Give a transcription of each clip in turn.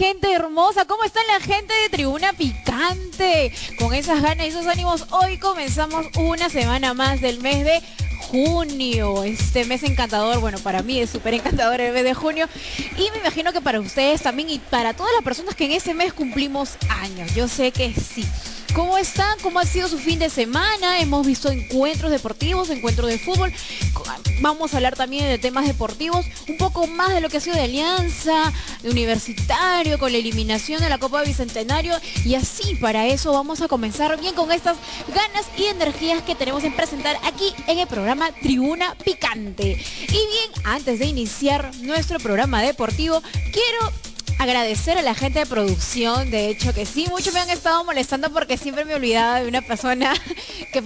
gente hermosa? ¿Cómo está la gente de Tribuna Picante? Con esas ganas y esos ánimos, hoy comenzamos una semana más del mes de junio, este mes encantador, bueno, para mí es súper encantador el mes de junio y me imagino que para ustedes también y para todas las personas que en ese mes cumplimos años, yo sé que sí. ¿Cómo están? ¿Cómo ha sido su fin de semana? Hemos visto encuentros deportivos, encuentros de fútbol. Vamos a hablar también de temas deportivos, un poco más de lo que ha sido de Alianza, de Universitario, con la eliminación de la Copa Bicentenario. Y así, para eso vamos a comenzar bien con estas ganas y energías que tenemos en presentar aquí en el programa Tribuna Picante. Y bien, antes de iniciar nuestro programa deportivo, quiero agradecer a la gente de producción, de hecho que sí, muchos me han estado molestando porque siempre me olvidaba de una persona que,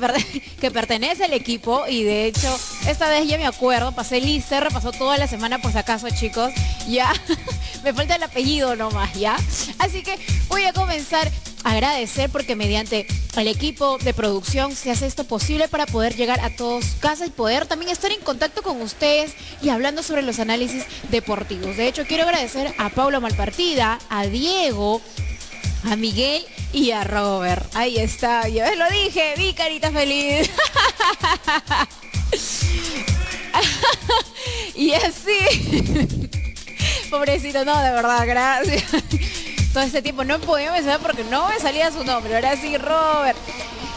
que pertenece al equipo y de hecho esta vez ya me acuerdo, pasé lista, repasó toda la semana por si acaso chicos, ya me falta el apellido nomás, ya. Así que voy a comenzar agradecer porque mediante el equipo de producción se hace esto posible para poder llegar a todos casa y poder también estar en contacto con ustedes y hablando sobre los análisis deportivos. De hecho, quiero agradecer a Paulo Malpartida, a Diego, a Miguel y a Robert. Ahí está, yo lo dije, vi carita feliz. y así. Pobrecito, no, de verdad, gracias todo este tiempo. No podía mencionar porque no me salía su nombre. Ahora sí, Robert.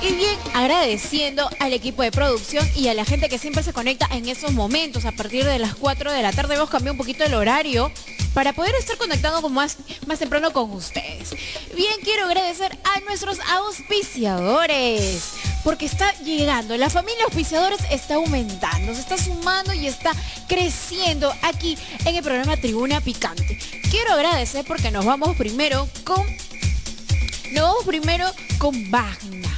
Y bien, agradeciendo al equipo de producción y a la gente que siempre se conecta en esos momentos. A partir de las 4 de la tarde hemos cambiado un poquito el horario para poder estar conectado con más, más temprano con ustedes. Bien, quiero agradecer a nuestros auspiciadores porque está llegando. La familia auspiciadores está aumentando, se está sumando y está creciendo aquí en el programa Tribuna Picante. Quiero agradecer porque nos vamos primero con... Nos vamos primero con Bagna.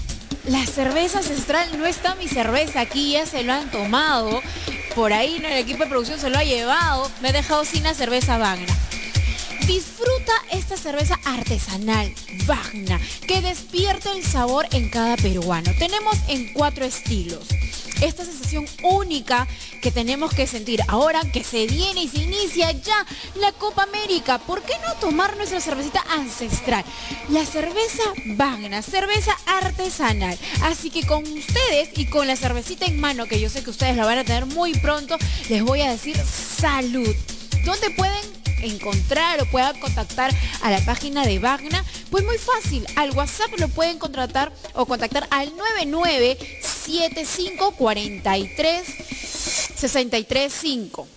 La cerveza ancestral no está mi cerveza aquí, ya se lo han tomado. Por ahí el equipo de producción se lo ha llevado. Me he dejado sin la cerveza Bagna. Disfruta esta cerveza artesanal, Vagna, que despierta el sabor en cada peruano. Tenemos en cuatro estilos. Esta sensación única que tenemos que sentir ahora que se viene y se inicia ya la Copa América. ¿Por qué no tomar nuestra cervecita ancestral? La cerveza Vagna, cerveza artesanal. Así que con ustedes y con la cervecita en mano, que yo sé que ustedes la van a tener muy pronto, les voy a decir salud. ¿Dónde pueden encontrar o puedan contactar a la página de Vagna, pues muy fácil, al WhatsApp lo pueden contratar o contactar al 997543635.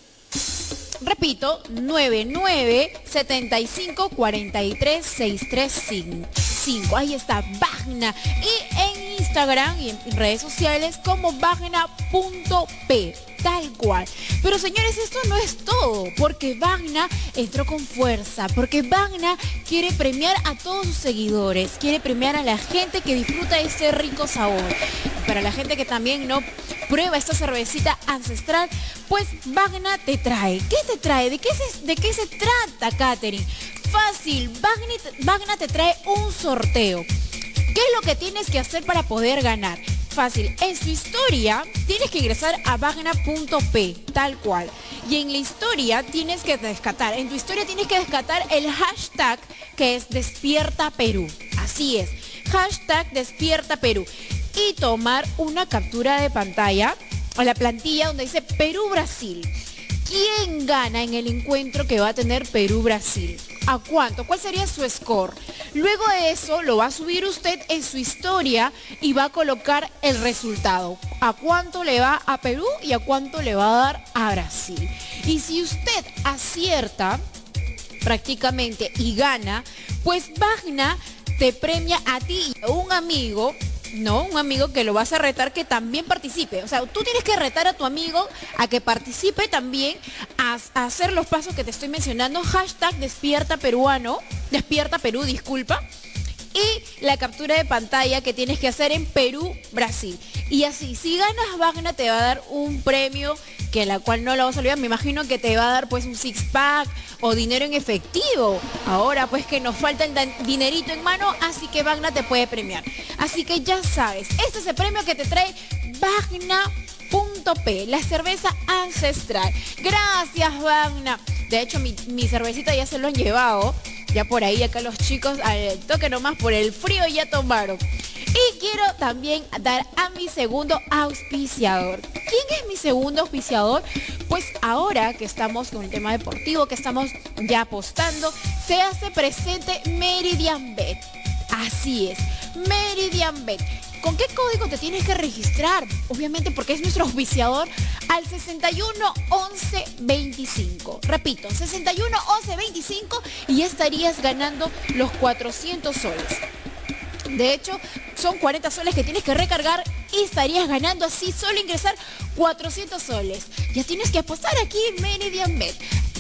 Repito, 997543635. Ahí está Vagna. Y en Instagram y en redes sociales como vagna.p tal cual. Pero señores, esto no es todo, porque Vagna entró con fuerza, porque Vagna quiere premiar a todos sus seguidores, quiere premiar a la gente que disfruta este rico sabor. para la gente que también no prueba esta cervecita ancestral, pues Vagna te trae. ¿Qué te trae? ¿De qué se, de qué se trata, Katherine? Fácil, Vagna te trae un sorteo. ¿Qué es lo que tienes que hacer para poder ganar? Fácil, en su historia tienes que ingresar a vagna.p, tal cual. Y en la historia tienes que descatar, en tu historia tienes que descatar el hashtag que es Despierta Perú. Así es, hashtag Despierta Perú. Y tomar una captura de pantalla a la plantilla donde dice Perú-Brasil. ¿Quién gana en el encuentro que va a tener Perú-Brasil? ¿A cuánto? ¿Cuál sería su score? Luego de eso lo va a subir usted en su historia y va a colocar el resultado. ¿A cuánto le va a Perú y a cuánto le va a dar a Brasil? Y si usted acierta prácticamente y gana, pues Vagna te premia a ti y a un amigo no, un amigo que lo vas a retar que también participe. O sea, tú tienes que retar a tu amigo a que participe también a, hacer los pasos que te estoy mencionando. Hashtag despierta peruano, despierta Perú, disculpa. Y la captura de pantalla que tienes que hacer en Perú, Brasil. Y así, si ganas Vagna te va a dar un premio que la cual no lo vas a olvidar. Me imagino que te va a dar pues un six pack o dinero en efectivo. Ahora pues que nos falta el dinerito en mano, así que Vagna te puede premiar. Así que ya sabes, este es el premio que te trae Vagna.p, la cerveza ancestral. Gracias Vagna De hecho, mi, mi cervecita ya se lo han llevado. Ya por ahí, acá los chicos, al toque nomás por el frío ya tomaron. Y quiero también dar a mi segundo auspiciador. ¿Quién es mi segundo auspiciador? Pues ahora que estamos con el tema deportivo, que estamos ya apostando, se hace presente Meridian Bet. Así es, Meridian Bet. ¿Con qué código te tienes que registrar? Obviamente porque es nuestro auspiciador al 61 11 25. Repito, 61 11 25 y ya estarías ganando los 400 soles. De hecho, son 40 soles que tienes que recargar y estarías ganando así solo ingresar 400 soles. Ya tienes que apostar aquí en Meridian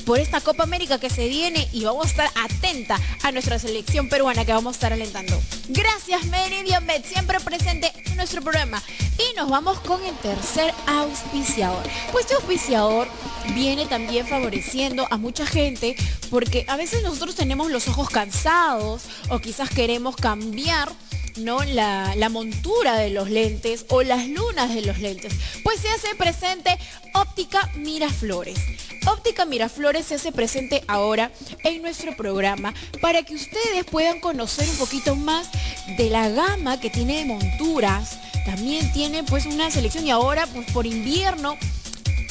por esta Copa América que se viene y vamos a estar atenta a nuestra selección peruana que vamos a estar alentando. Gracias Meridian Bet, siempre presente en nuestro programa. Y nos vamos con el tercer auspiciador. Pues este auspiciador viene también favoreciendo a mucha gente porque a veces nosotros tenemos los ojos cansados o quizás queremos cambiar ¿no? La, la, montura de los lentes o las lunas de los lentes. Pues se hace presente Óptica Miraflores. Óptica Miraflores se hace presente ahora en nuestro programa para que ustedes puedan conocer un poquito más de la gama que tiene de monturas. También tiene pues una selección y ahora pues por invierno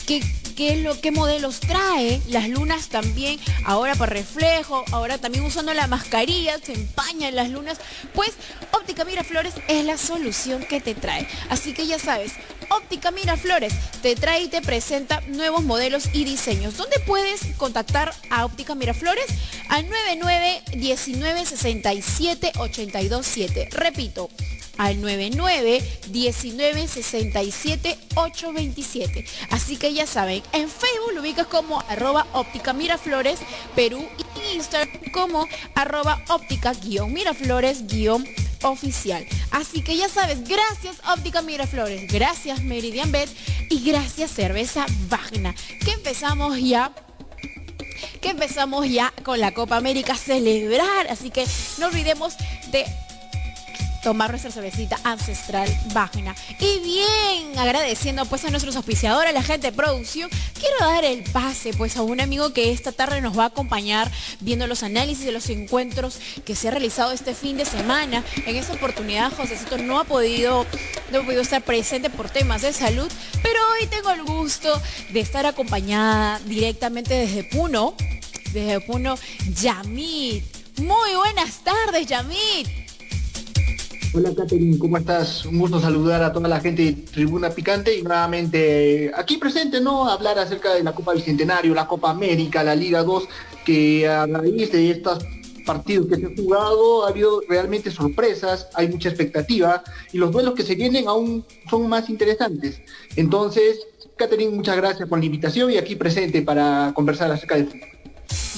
que qué, lo, qué modelos trae, las lunas también, ahora para reflejo, ahora también usando la mascarilla, se empañan las lunas, pues Óptica Miraflores es la solución que te trae. Así que ya sabes, Óptica Miraflores te trae y te presenta nuevos modelos y diseños. ¿Dónde puedes contactar a Óptica Miraflores? Al 99 19 67 82 7. Repito, al 99 19 67 827. Así que ya saben, en Facebook lo ubicas como arroba óptica miraflores Perú y Instagram como arroba óptica guion miraflores guion oficial. Así que ya sabes, gracias Óptica Miraflores, gracias Meridian Bet y gracias Cerveza Vagna. Que empezamos ya que empezamos ya con la Copa América a celebrar, así que no olvidemos de tomar nuestra cervecita ancestral Vagna. Y bien, agradeciendo pues a nuestros auspiciadores, a la gente de producción, quiero dar el pase pues a un amigo que esta tarde nos va a acompañar viendo los análisis de los encuentros que se ha realizado este fin de semana. En esta oportunidad Josécito no ha podido, no ha podido estar presente por temas de salud, pero hoy tengo el gusto de estar acompañada directamente desde Puno, desde Puno, Yamit. Muy buenas tardes, Yamit. Hola Catherine, ¿cómo estás? Un gusto saludar a toda la gente de Tribuna Picante y nuevamente aquí presente, ¿no? Hablar acerca de la Copa Bicentenario, la Copa América, la Liga 2, que a raíz de estos partidos que se han jugado ha habido realmente sorpresas, hay mucha expectativa y los duelos que se vienen aún son más interesantes. Entonces, Catherine, muchas gracias por la invitación y aquí presente para conversar acerca del fútbol.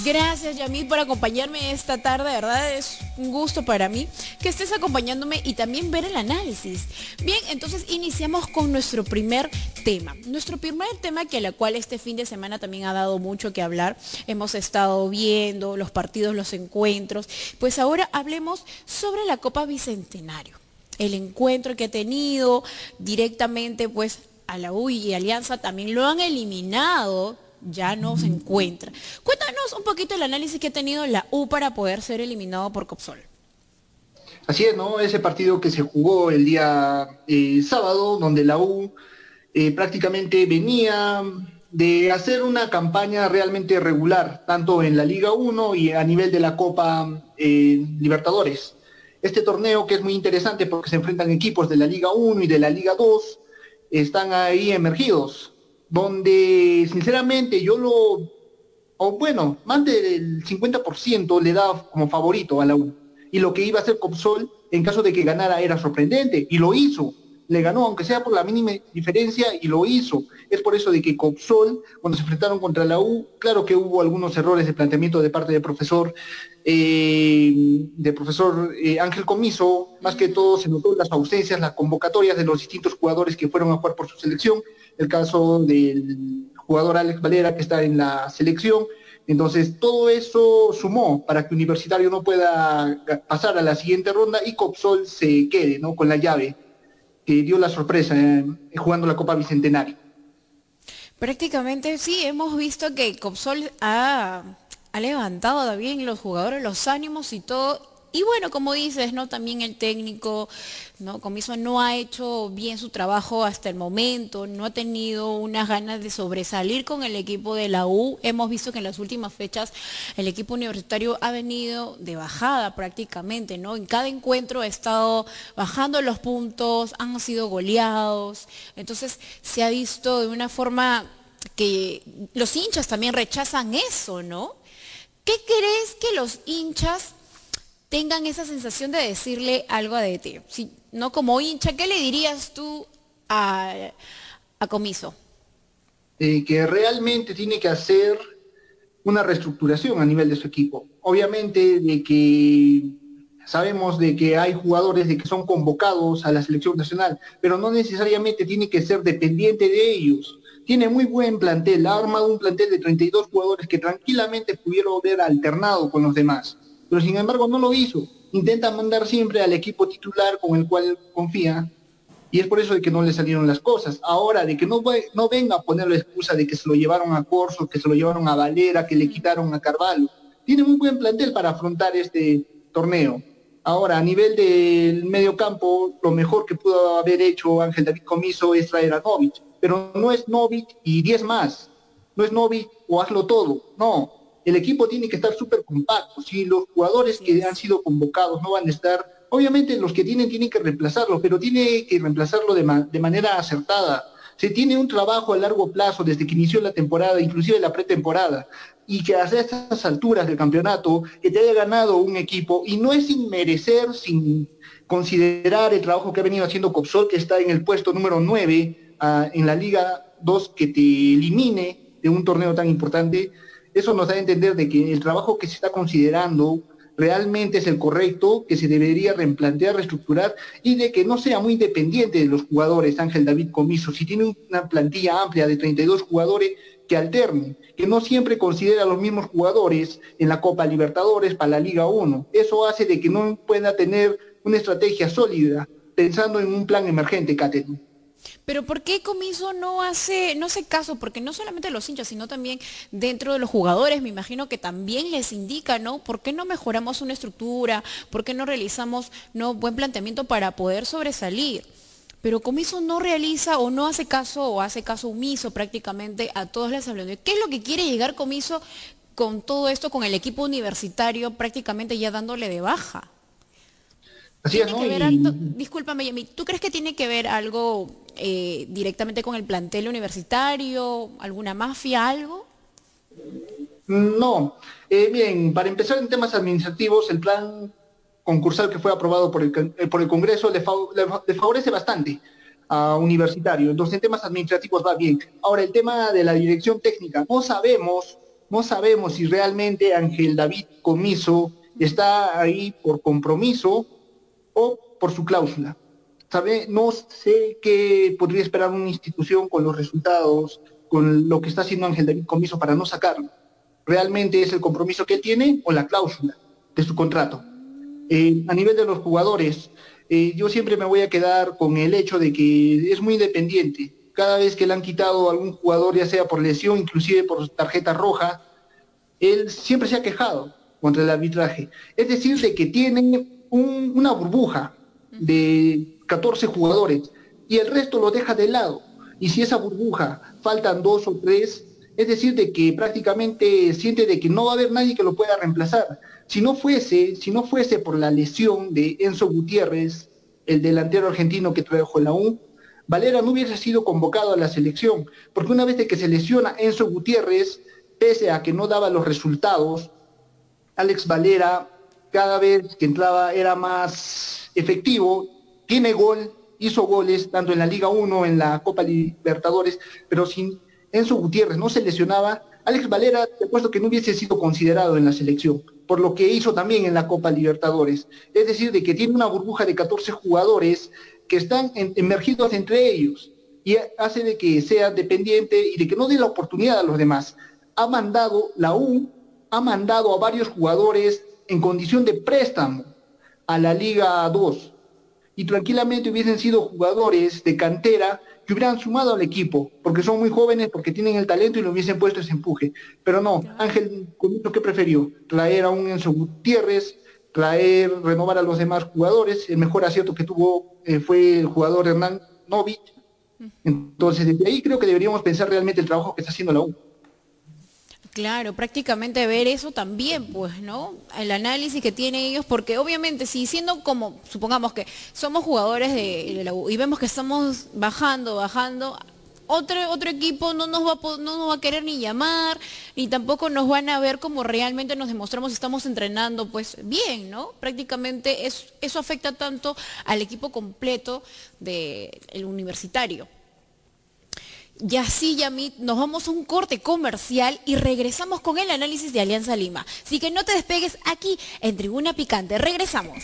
Gracias Yamil por acompañarme esta tarde, de verdad es un gusto para mí que estés acompañándome y también ver el análisis. Bien, entonces iniciamos con nuestro primer tema. Nuestro primer tema que la cual este fin de semana también ha dado mucho que hablar. Hemos estado viendo los partidos, los encuentros. Pues ahora hablemos sobre la Copa Bicentenario. El encuentro que ha tenido directamente pues a la UI y Alianza también lo han eliminado ya no se encuentra. Cuéntanos un poquito el análisis que ha tenido la U para poder ser eliminado por Copsol. Así es, ¿no? Ese partido que se jugó el día eh, sábado, donde la U eh, prácticamente venía de hacer una campaña realmente regular, tanto en la Liga 1 y a nivel de la Copa eh, Libertadores. Este torneo que es muy interesante porque se enfrentan equipos de la Liga 1 y de la Liga 2, están ahí emergidos donde sinceramente yo lo, o bueno, más del 50% le da como favorito a la U. Y lo que iba a hacer Copsol en caso de que ganara era sorprendente, y lo hizo. Le ganó, aunque sea por la mínima diferencia, y lo hizo. Es por eso de que Copsol, cuando se enfrentaron contra la U, claro que hubo algunos errores de planteamiento de parte del profesor, eh, de profesor eh, Ángel Comiso, más que todo se notó las ausencias, las convocatorias de los distintos jugadores que fueron a jugar por su selección, el caso del jugador Alex Valera que está en la selección. Entonces, todo eso sumó para que Universitario no pueda pasar a la siguiente ronda y Copsol se quede ¿no? con la llave que dio la sorpresa eh, jugando la Copa Bicentenario. Prácticamente sí, hemos visto que Copsol ha, ha levantado también los jugadores los ánimos y todo, y bueno, como dices, ¿no? También el técnico, ¿no? Comiso no ha hecho bien su trabajo hasta el momento, no ha tenido unas ganas de sobresalir con el equipo de la U. Hemos visto que en las últimas fechas el equipo universitario ha venido de bajada prácticamente, ¿no? En cada encuentro ha estado bajando los puntos, han sido goleados. Entonces se ha visto de una forma que los hinchas también rechazan eso, ¿no? ¿Qué crees que los hinchas tengan esa sensación de decirle algo a DT. Si, no como hincha, ¿qué le dirías tú a, Comiso? Que realmente tiene que hacer una reestructuración a nivel de su equipo. Obviamente de que sabemos de que hay jugadores de que son convocados a la selección nacional, pero no necesariamente tiene que ser dependiente de ellos. Tiene muy buen plantel, ha armado un plantel de 32 jugadores que tranquilamente pudieron haber alternado con los demás pero sin embargo no lo hizo. Intenta mandar siempre al equipo titular con el cual confía y es por eso de que no le salieron las cosas. Ahora, de que no, no venga a poner la excusa de que se lo llevaron a Corso, que se lo llevaron a Valera, que le quitaron a Carvalho. Tiene un buen plantel para afrontar este torneo. Ahora, a nivel del medio campo, lo mejor que pudo haber hecho Ángel David Comiso es traer a Novich, pero no es Novich y 10 más. No es Novich o hazlo todo. No, el equipo tiene que estar súper compacto. Si los jugadores que han sido convocados no van a estar, obviamente los que tienen tienen que reemplazarlo, pero tiene que reemplazarlo de, de manera acertada. Se tiene un trabajo a largo plazo desde que inició la temporada, inclusive la pretemporada, y que a estas alturas del campeonato, que te haya ganado un equipo, y no es sin merecer, sin considerar el trabajo que ha venido haciendo Copsol, que está en el puesto número 9 ah, en la Liga 2, que te elimine de un torneo tan importante, eso nos da a entender de que el trabajo que se está considerando realmente es el correcto, que se debería replantear, reestructurar y de que no sea muy dependiente de los jugadores, Ángel David Comiso. Si tiene una plantilla amplia de 32 jugadores, que alternen, que no siempre considera a los mismos jugadores en la Copa Libertadores para la Liga 1. Eso hace de que no pueda tener una estrategia sólida pensando en un plan emergente, Catherine. Pero ¿por qué Comiso no hace, no hace caso? Porque no solamente los hinchas, sino también dentro de los jugadores, me imagino que también les indica, ¿no? ¿Por qué no mejoramos una estructura? ¿Por qué no realizamos ¿no? buen planteamiento para poder sobresalir? Pero Comiso no realiza o no hace caso o hace caso omiso prácticamente a todas las hablando. ¿Qué es lo que quiere llegar Comiso con todo esto, con el equipo universitario prácticamente ya dándole de baja? Así es, ¿no? discúlpame, Yemi, ¿tú crees que tiene que ver algo eh, directamente con el plantel universitario, alguna mafia, algo? No. Eh, bien, para empezar en temas administrativos, el plan concursal que fue aprobado por el, eh, por el Congreso le, favorece bastante a universitario. Entonces, en temas administrativos va bien. Ahora, el tema de la dirección técnica, no sabemos, no sabemos si realmente Ángel David Comiso está ahí por compromiso o por su cláusula. No sé qué podría esperar una institución con los resultados, con lo que está haciendo Ángel David Comiso para no sacarlo. ¿Realmente es el compromiso que tiene o la cláusula de su contrato? Eh, a nivel de los jugadores, eh, yo siempre me voy a quedar con el hecho de que es muy independiente. Cada vez que le han quitado a algún jugador, ya sea por lesión, inclusive por tarjeta roja, él siempre se ha quejado contra el arbitraje. Es decir, de que tiene una burbuja de 14 jugadores y el resto lo deja de lado. Y si esa burbuja faltan dos o tres, es decir, de que prácticamente siente de que no va a haber nadie que lo pueda reemplazar. Si no fuese, si no fuese por la lesión de Enzo Gutiérrez, el delantero argentino que trajo la U, Valera no hubiese sido convocado a la selección, porque una vez que se lesiona Enzo Gutiérrez, pese a que no daba los resultados, Alex Valera cada vez que entraba era más efectivo, tiene gol, hizo goles tanto en la Liga 1, en la Copa Libertadores, pero sin Enzo Gutiérrez no se lesionaba, Alex Valera, te puesto que no hubiese sido considerado en la selección, por lo que hizo también en la Copa Libertadores. Es decir, de que tiene una burbuja de 14 jugadores que están emergidos entre ellos y hace de que sea dependiente y de que no dé la oportunidad a los demás. Ha mandado, la U ha mandado a varios jugadores en condición de préstamo a la Liga 2. y tranquilamente hubiesen sido jugadores de cantera que hubieran sumado al equipo, porque son muy jóvenes, porque tienen el talento y lo hubiesen puesto ese empuje. Pero no, Ángel, ¿con qué prefirió? Traer a un Enzo Gutiérrez, traer, renovar a los demás jugadores. El mejor acierto que tuvo eh, fue el jugador Hernán Novich. Entonces, desde ahí creo que deberíamos pensar realmente el trabajo que está haciendo la U. Claro, prácticamente ver eso también, pues, ¿no? El análisis que tienen ellos, porque obviamente si siendo como, supongamos que somos jugadores de, la U y vemos que estamos bajando, bajando, otro, otro equipo no nos, va, no nos va a querer ni llamar, ni tampoco nos van a ver como realmente nos demostramos estamos entrenando pues bien, ¿no? Prácticamente eso afecta tanto al equipo completo del universitario. Y así, Yamit, nos vamos a un corte comercial y regresamos con el análisis de Alianza Lima. Así que no te despegues aquí en Tribuna Picante. Regresamos.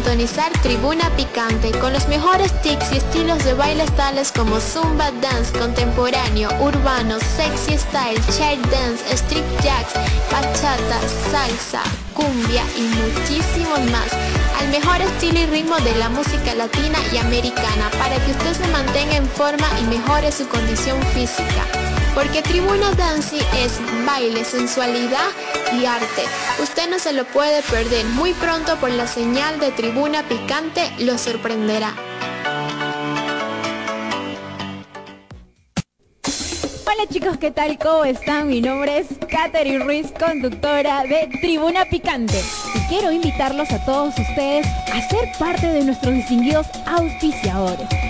Sintonizar Tribuna Picante con los mejores tics y estilos de bailes tales como Zumba Dance contemporáneo, urbano, sexy style, child dance, street jacks, bachata, salsa, cumbia y muchísimos más. Al mejor estilo y ritmo de la música latina y americana para que usted se mantenga en forma y mejore su condición física. Porque Tribuna Dancing es baile, sensualidad y arte. Usted no se lo puede perder. Muy pronto por la señal de Tribuna Picante lo sorprenderá. Hola chicos, ¿qué tal? ¿Cómo están? Mi nombre es Katherine Ruiz, conductora de Tribuna Picante. Y quiero invitarlos a todos ustedes a ser parte de nuestros distinguidos auspiciadores.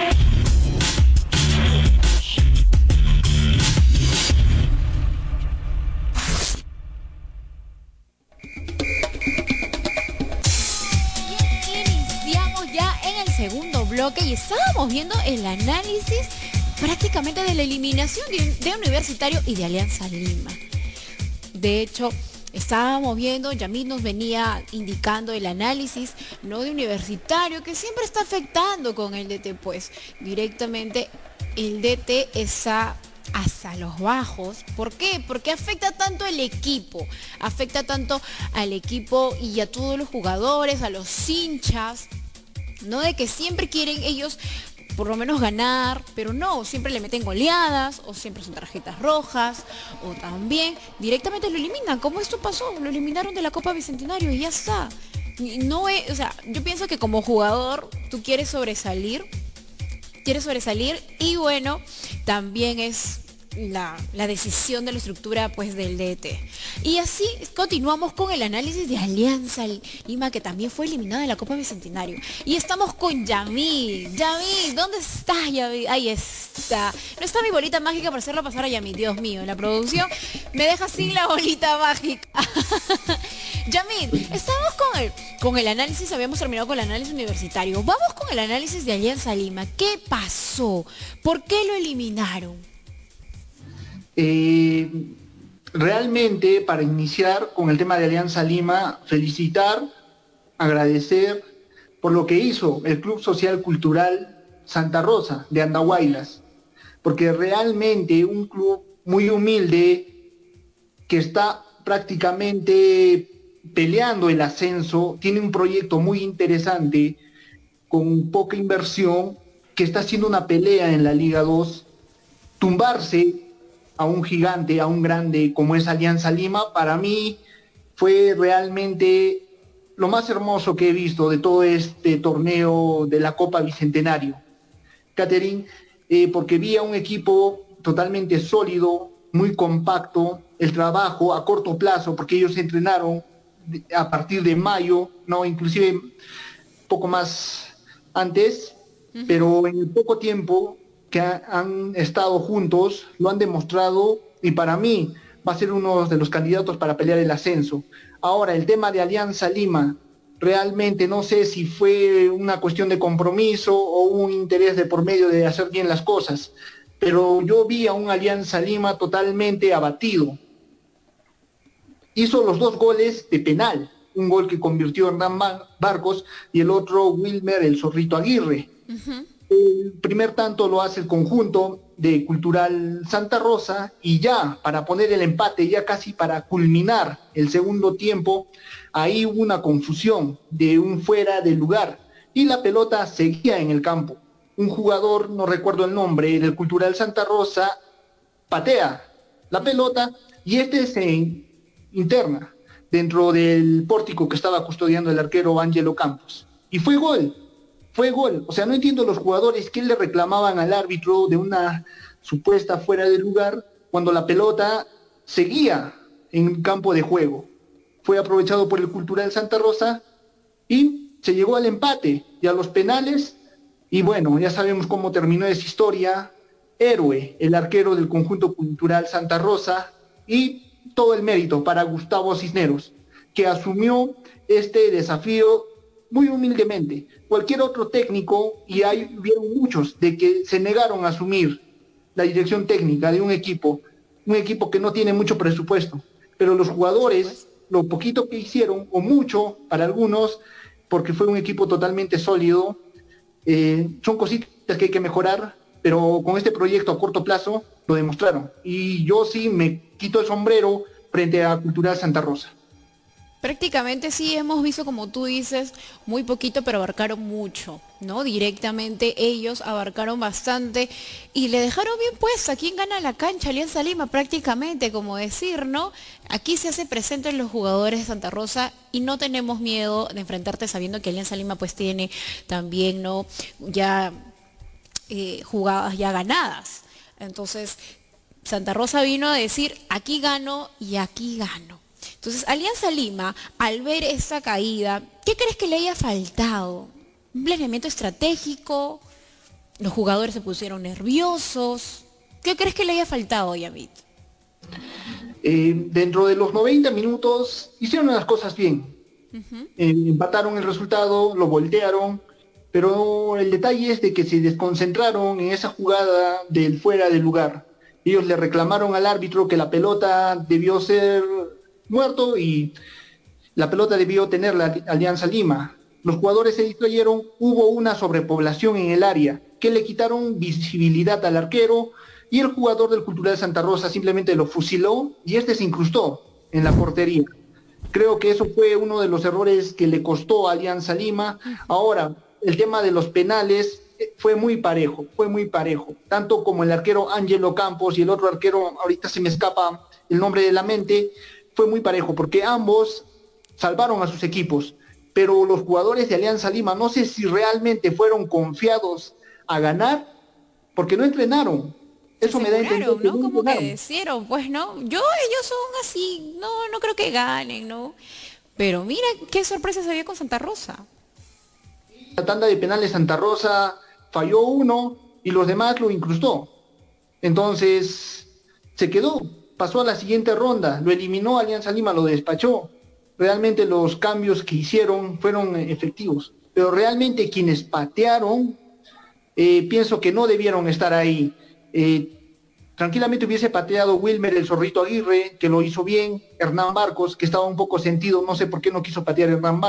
Segundo bloque y estábamos viendo el análisis prácticamente de la eliminación de, Universitario y de Alianza Lima. De hecho, estábamos viendo, Yamit nos venía indicando el análisis no de universitario que siempre está afectando con el DT, pues directamente el DT está hasta los bajos. ¿Por qué? Porque afecta tanto al equipo, afecta tanto al equipo y a todos los jugadores, a los hinchas, ¿no? De que siempre quieren ellos por lo menos ganar, pero no, siempre le meten goleadas o siempre son tarjetas rojas o también directamente lo eliminan, como esto pasó, lo eliminaron de la Copa Bicentenario y ya está. No es, o sea, yo pienso que como jugador tú quieres sobresalir, quieres sobresalir y bueno, también es la, decisión de la estructura pues del DT. Y así continuamos con el análisis de Alianza Lima que también fue eliminada en la Copa Bicentenario. Y estamos con Yamil. Yamil, ¿dónde estás Yamil? Ahí está. No está mi bolita mágica para hacerlo pasar a Yamil. Dios mío, la producción me deja sin la bolita mágica. Yamil, estamos con el, con el análisis, habíamos terminado con el análisis universitario. Vamos con el análisis de Alianza Lima. ¿Qué pasó? ¿Por qué lo eliminaron? Eh, realmente, para iniciar con el tema de Alianza Lima, felicitar, agradecer por lo que hizo el Club Social Cultural Santa Rosa de Andahuaylas, porque realmente un club muy humilde que está prácticamente peleando el ascenso, tiene un proyecto muy interesante con poca inversión, que está haciendo una pelea en la Liga 2, tumbarse a un gigante, a un grande como es Alianza Lima, para mí fue realmente lo más hermoso que he visto de todo este torneo de la Copa Bicentenario. Catherine, eh, porque vi a un equipo totalmente sólido, muy compacto, el trabajo a corto plazo, porque ellos entrenaron a partir de mayo, no, inclusive poco más antes, pero en poco tiempo que han estado juntos lo han demostrado y para mí va a ser uno de los candidatos para pelear el ascenso. Ahora, el tema de Alianza Lima, realmente no sé si fue una cuestión de compromiso o un interés de por medio de hacer bien las cosas, pero yo vi a un Alianza Lima totalmente abatido. Hizo los dos goles de penal, un gol que convirtió Hernán Barcos y el otro Wilmer el Zorrito Aguirre. El primer tanto lo hace el conjunto de Cultural Santa Rosa y ya para poner el empate, ya casi para culminar el segundo tiempo, ahí hubo una confusión de un fuera de lugar y la pelota seguía en el campo. Un jugador, no recuerdo el nombre, del Cultural Santa Rosa, patea la pelota y este se interna dentro del pórtico que estaba custodiando el arquero Angelo Campos. Y fue gol fue gol. O sea, no entiendo los jugadores que le reclamaban al árbitro de una supuesta fuera de lugar cuando la pelota seguía en campo de juego. Fue aprovechado por el Cultural Santa Rosa y se llegó al empate y a los penales. Y bueno, ya sabemos cómo terminó esa historia. Héroe, el arquero del conjunto cultural Santa Rosa y todo el mérito para Gustavo Cisneros, que asumió este desafío muy humildemente. Cualquier otro técnico, y hay vieron muchos, de que se negaron a asumir la dirección técnica de un equipo, un equipo que no tiene mucho presupuesto. Pero los jugadores, lo poquito que hicieron, o mucho para algunos, porque fue un equipo totalmente sólido, eh, son cositas que hay que mejorar, pero con este proyecto a corto plazo lo demostraron. Y yo sí me quito el sombrero frente a Cultural Santa Rosa. Prácticamente sí hemos visto, como tú dices, muy poquito, pero abarcaron mucho, ¿no? Directamente ellos abarcaron bastante y le dejaron bien puesta. ¿Quién gana la cancha? Alianza Lima, prácticamente, como decir, ¿no? Aquí se hace presente en los jugadores de Santa Rosa y no tenemos miedo de enfrentarte sabiendo que Alianza Lima pues tiene también, ¿no? Ya eh, jugadas ya ganadas. Entonces, Santa Rosa vino a decir, aquí gano y aquí gano. Entonces, Alianza Lima, al ver esa caída, ¿qué crees que le haya faltado? ¿Un planeamiento estratégico? ¿Los jugadores se pusieron nerviosos? ¿Qué crees que le haya faltado, Yamit? Eh, dentro de los 90 minutos hicieron las cosas bien. Eh, empataron el resultado, lo voltearon, pero el detalle es de que se desconcentraron en esa jugada del fuera del lugar. Ellos le reclamaron al árbitro que la pelota debió ser muerto y la pelota debió tener la Alianza Lima. Los jugadores se distrayeron, hubo una sobrepoblación en el área que le quitaron visibilidad al arquero y el jugador del Cultural Santa Rosa simplemente lo fusiló y este se incrustó en la portería. Creo que eso fue uno de los errores que le costó a Alianza Lima. Ahora, el tema de los penales eh, fue muy parejo, fue muy parejo. Tanto como el arquero Ángelo Campos y el otro arquero, ahorita se me escapa el nombre de la mente, fue muy parejo, porque ambos salvaron a sus equipos. Pero los jugadores de Alianza Lima, no sé si realmente fueron confiados a ganar, porque no entrenaron. Eso me da entender. ¿no? Como que decieron, pues no, yo ellos son así, no, no creo que ganen, ¿no? Pero mira qué sorpresa se vio con Santa Rosa. La tanda de penales Santa Rosa falló uno y los demás lo incrustó. Entonces, se quedó, pasó a la siguiente ronda, lo eliminó Alianza Lima, lo despachó. Realmente los cambios que hicieron fueron efectivos. Pero realmente quienes patearon, eh, pienso que no debieron estar ahí. Eh, tranquilamente hubiese pateado Wilmer el zorrito Aguirre, que lo hizo bien, Hernán Marcos, que estaba un poco sentido, no sé por qué no quiso patear Hernán,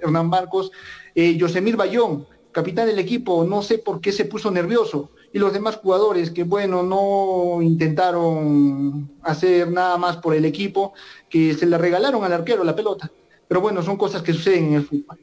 Hernán Marcos, eh, Yosemir Bayón, capitán del equipo, no sé por qué se puso nervioso, y los demás jugadores que, bueno, no intentaron hacer nada más por el equipo, que se le regalaron al arquero la pelota. Pero bueno, son cosas que suceden en el fútbol.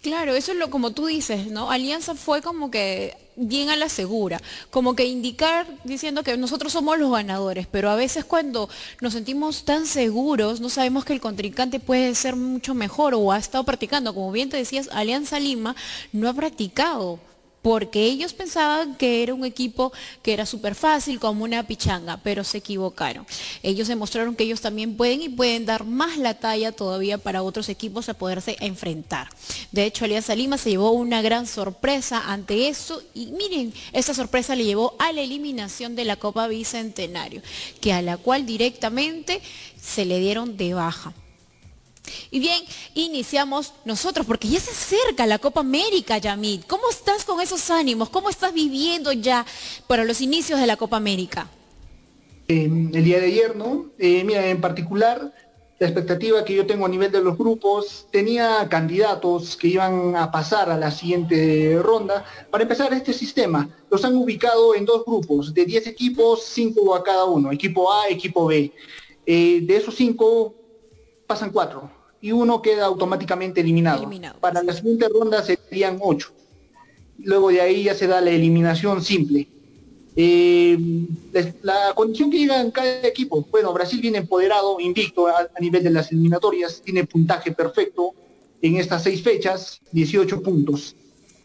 Claro, eso es lo como tú dices, ¿no? Alianza fue como que bien a la segura, como que indicar diciendo que nosotros somos los ganadores, pero a veces cuando nos sentimos tan seguros, no sabemos que el contrincante puede ser mucho mejor o ha estado practicando, como bien te decías, Alianza Lima no ha practicado porque ellos pensaban que era un equipo que era súper fácil, como una pichanga, pero se equivocaron. Ellos demostraron que ellos también pueden y pueden dar más la talla todavía para otros equipos a poderse enfrentar. De hecho, Alianza Lima se llevó una gran sorpresa ante eso y miren, esa sorpresa le llevó a la eliminación de la Copa Bicentenario, que a la cual directamente se le dieron de baja. Y bien, iniciamos nosotros, porque ya se acerca la Copa América, Yamid. ¿Cómo estás con esos ánimos? ¿Cómo estás viviendo ya para los inicios de la Copa América? el día de ayer, ¿no? Eh, mira, en particular, la expectativa que yo tengo a nivel de los grupos, tenía candidatos que iban a pasar a la siguiente ronda. Para empezar, este sistema los han ubicado en dos grupos, de 10 equipos, 5 a cada uno, equipo A, equipo B. Eh, de esos 5 pasan 4 y uno queda automáticamente eliminado. Para la siguiente ronda serían ocho. Luego de ahí ya se da la eliminación simple. Eh, la condición que llega en cada equipo, bueno, Brasil viene empoderado, invicto a, nivel de las eliminatorias, tiene puntaje perfecto en estas seis fechas, 18 puntos.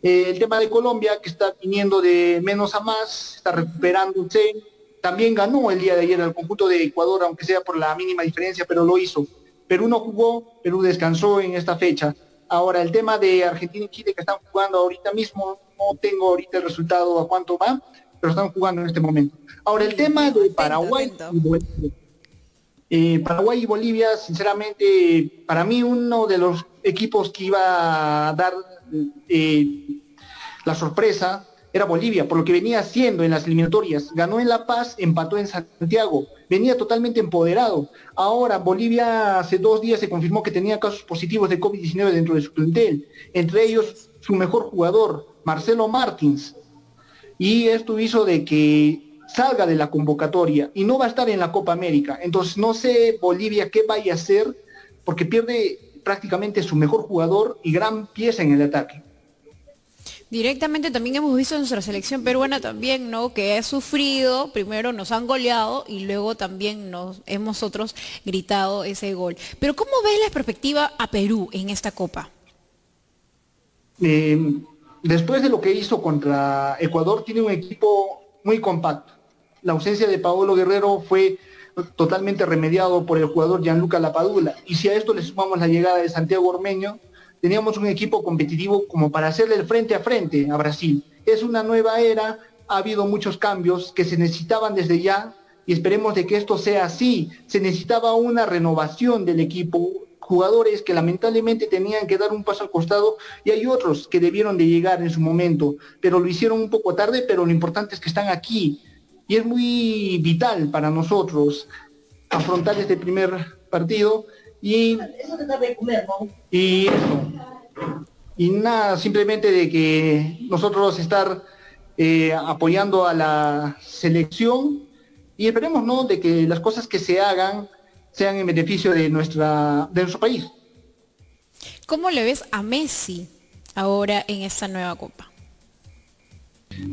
Eh, el tema de Colombia, que está viniendo de menos a más, está recuperándose, también ganó el día de ayer al conjunto de Ecuador, aunque sea por la mínima diferencia, pero lo hizo. Perú no jugó, Perú descansó en esta fecha. Ahora, el tema de Argentina y Chile que están jugando ahorita mismo, no tengo ahorita el resultado a cuánto va, pero están jugando en este momento. Ahora, el tema de Paraguay y Bolivia. Eh, Paraguay y Bolivia, sinceramente, para mí uno de los equipos que iba a dar eh, la sorpresa era Bolivia, por lo que venía haciendo en las eliminatorias. Ganó en La Paz, empató en Santiago, venía totalmente empoderado. Ahora, Bolivia hace dos días se confirmó que tenía casos positivos de COVID-19 dentro de su plantel, entre ellos su mejor jugador, Marcelo Martins. Y esto hizo de que salga de la convocatoria y no va a estar en la Copa América. Entonces no sé Bolivia qué vaya a hacer porque pierde prácticamente su mejor jugador y gran pieza en el ataque. Directamente también hemos visto en nuestra selección peruana también, ¿no? Que ha sufrido, primero nos han goleado y luego también nos hemos otros gritado ese gol. Pero ¿cómo ves la perspectiva a Perú en esta Copa? Eh, después de lo que hizo contra Ecuador, tiene un equipo muy compacto. La ausencia de Paolo Guerrero fue totalmente remediado por el jugador Gianluca Lapadula. Y si a esto le sumamos la llegada de Santiago Ormeño, teníamos un equipo competitivo como para hacerle el frente a frente a Brasil. Es una nueva era, ha habido muchos cambios que se necesitaban desde ya y esperemos de que esto sea así. Se necesitaba una renovación del equipo, jugadores que lamentablemente tenían que dar un paso al costado y hay otros que debieron de llegar en su momento, pero lo hicieron un poco tarde, pero lo importante es que están aquí y es muy vital para nosotros afrontar este primer partido y y eso y nada simplemente de que nosotros estar eh, apoyando a la selección y esperemos no de que las cosas que se hagan sean en beneficio de nuestra de nuestro país ¿Cómo le ves a Messi ahora en esta nueva copa?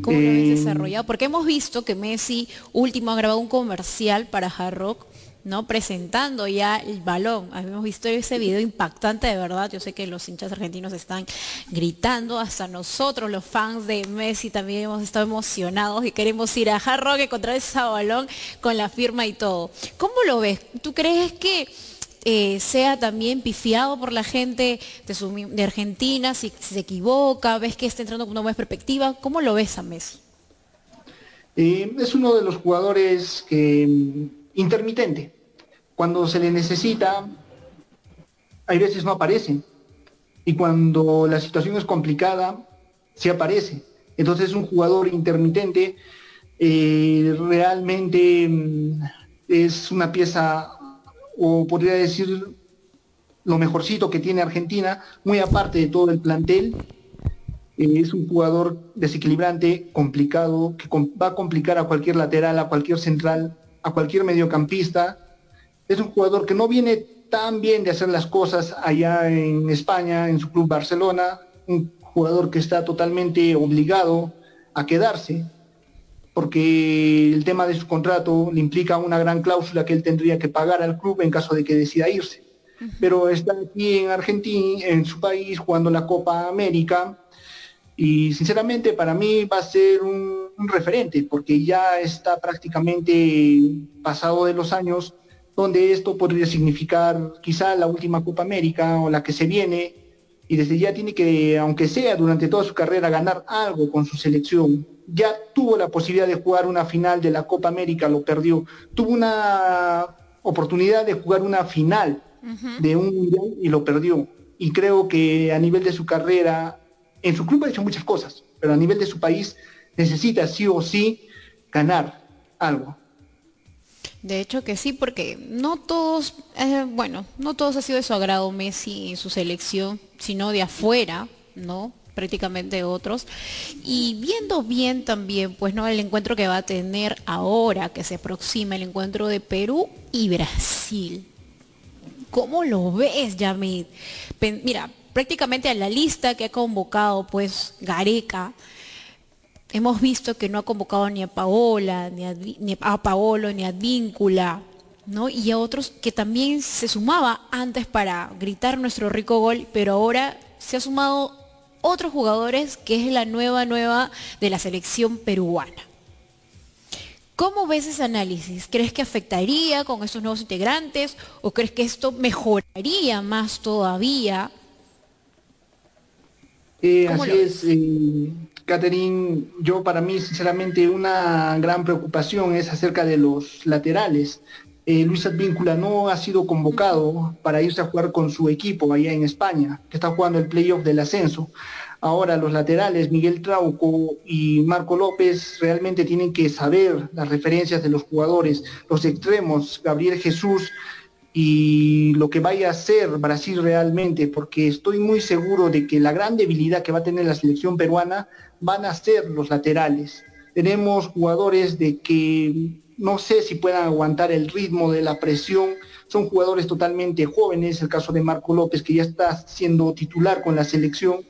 ¿Cómo lo ves eh, desarrollado? Porque hemos visto que Messi último ha grabado un comercial para Hard Rock, ¿no? Presentando ya el balón. Hemos visto ese video impactante de verdad. Yo sé que los hinchas argentinos están gritando, hasta nosotros, los fans de Messi, también hemos estado emocionados y queremos ir a Hard Rock encontrar ese balón con la firma y todo. ¿Cómo lo ves? ¿Tú crees que eh, sea también pifiado por la gente de, Argentina, si, se equivoca, ves que está entrando con una buena perspectiva, ¿cómo lo ves a Messi? Eh, es uno de los jugadores que intermitente. Cuando se le necesita, hay veces no aparece. Y cuando la situación es complicada, sí aparece. Entonces es un jugador intermitente, eh, realmente mm, es una pieza o podría decir lo mejorcito que tiene Argentina, muy aparte de todo el plantel. Eh, es un jugador desequilibrante, complicado, que va a complicar a cualquier lateral, a cualquier central, a cualquier mediocampista. Es un jugador que no viene tan bien de hacer las cosas allá en España, en su club Barcelona, un jugador que está totalmente obligado a quedarse porque el tema de su contrato le implica una gran cláusula que él tendría que pagar al club en caso de que decida irse. Pero está aquí en Argentina, en su país, jugando la Copa América, y sinceramente para mí va a ser un, referente, porque ya está prácticamente pasado de los años donde esto podría significar quizá la última Copa América o la que se viene, y desde ya tiene que, aunque sea durante toda su carrera, ganar algo con su selección ya tuvo la posibilidad de jugar una final de la Copa América, lo perdió. Tuvo una oportunidad de jugar una final de un mundial y lo perdió. Y creo que a nivel de su carrera, en su club ha hecho muchas cosas, pero a nivel de su país necesita sí o sí ganar algo. De hecho que sí, porque no todos, eh, bueno, no todos ha sido de su agrado Messi en su selección, sino de afuera, ¿no? prácticamente otros. Y viendo bien también, pues, ¿no? El encuentro que va a tener ahora, que se aproxima, el encuentro de Perú y Brasil. ¿Cómo lo ves, Yamid? Mira, prácticamente a la lista que ha convocado, pues, Gareca, hemos visto que no ha convocado ni a Paola, ni a, ni a Paolo, ni a Víncula, ¿no? Y a otros que también se sumaba antes para gritar nuestro rico gol, pero ahora se ha sumado otros jugadores que es la nueva nueva de la selección peruana. ¿Cómo ves ese análisis? ¿Crees que afectaría con estos nuevos integrantes o crees que esto mejoraría más todavía? Eh, así es, eh, Catherine. Yo para mí, sinceramente, una gran preocupación es acerca de los laterales. Eh, Luis Advíncula no ha sido convocado para irse a jugar con su equipo allá en España, que está jugando el playoff del ascenso. Ahora los laterales, Miguel Trauco y Marco López, realmente tienen que saber las referencias de los jugadores, los extremos, Gabriel Jesús y lo que vaya a hacer Brasil realmente, porque estoy muy seguro de que la gran debilidad que va a tener la selección peruana van a ser los laterales. Tenemos jugadores de que no sé si puedan aguantar el ritmo de la presión. Son jugadores totalmente jóvenes, el caso de Marco López, que ya está siendo titular con la selección.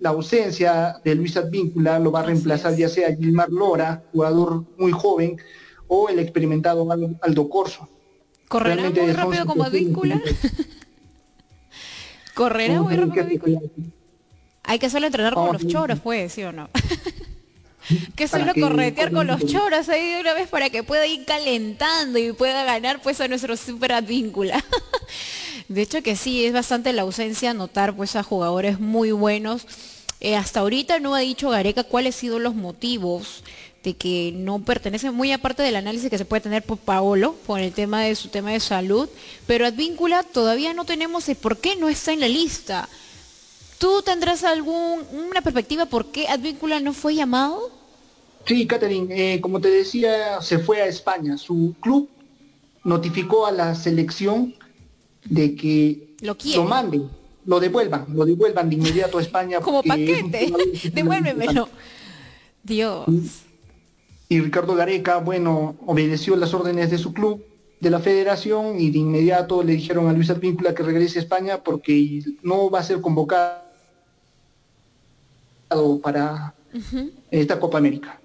la ausencia de Luis Advíncula lo va a reemplazar ya sea Gilmar Lora, jugador muy joven, o el experimentado Aldo Corso. ¿Correrá muy rápido como Advíncula? ¿Correrá muy rápido? Hay que solo entrenar como los choros, pues, ¿sí o no? que solo corretear con los choros ahí de una vez para que pueda ir calentando y pueda ganar pues a nuestro super advíncula. de hecho que sí, es bastante la ausencia notar pues a jugadores muy buenos. Eh, hasta ahorita no ha dicho Gareca cuáles han sido los motivos de que no pertenece muy aparte del análisis que se puede tener por Paolo, por el tema de su tema de salud, pero Advíncula todavía no tenemos el por qué no está en la lista. ¿Tú tendrás alguna perspectiva por qué Advíncula no fue llamado? Sí, Catherine, eh, como te decía, se fue a España. Su club notificó a la selección de que lo, lo manden, lo devuelvan, lo devuelvan de inmediato a España. Como paquete, devuélvemelo. Dios. Y Ricardo Gareca, bueno, obedeció las órdenes de su club, de la federación, y de inmediato le dijeron a Luis Advíncula que regrese a España porque no va a ser convocado para esta Copa América.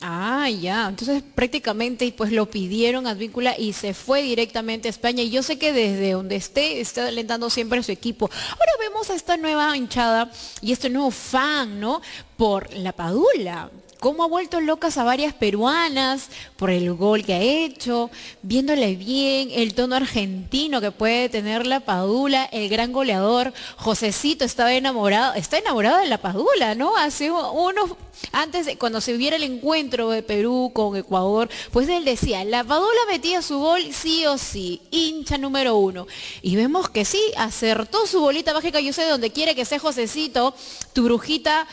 Ah, ya. Entonces prácticamente pues lo pidieron a Víncula y se fue directamente a España. Y yo sé que desde donde esté está alentando siempre a su equipo. Ahora vemos a esta nueva hinchada y este nuevo fan, ¿no? Por la Padula cómo ha vuelto locas a varias peruanas por el gol que ha hecho, viéndole bien el tono argentino que puede tener la Padula, el gran goleador, Josecito estaba enamorado, está enamorado de la Padula, ¿no? Hace unos, antes de cuando se viera el encuentro de Perú con Ecuador, pues él decía, la Padula metía su gol sí o sí, hincha número uno. Y vemos que sí, acertó su bolita mágica, yo sé donde quiere que sea Josecito, tu brujita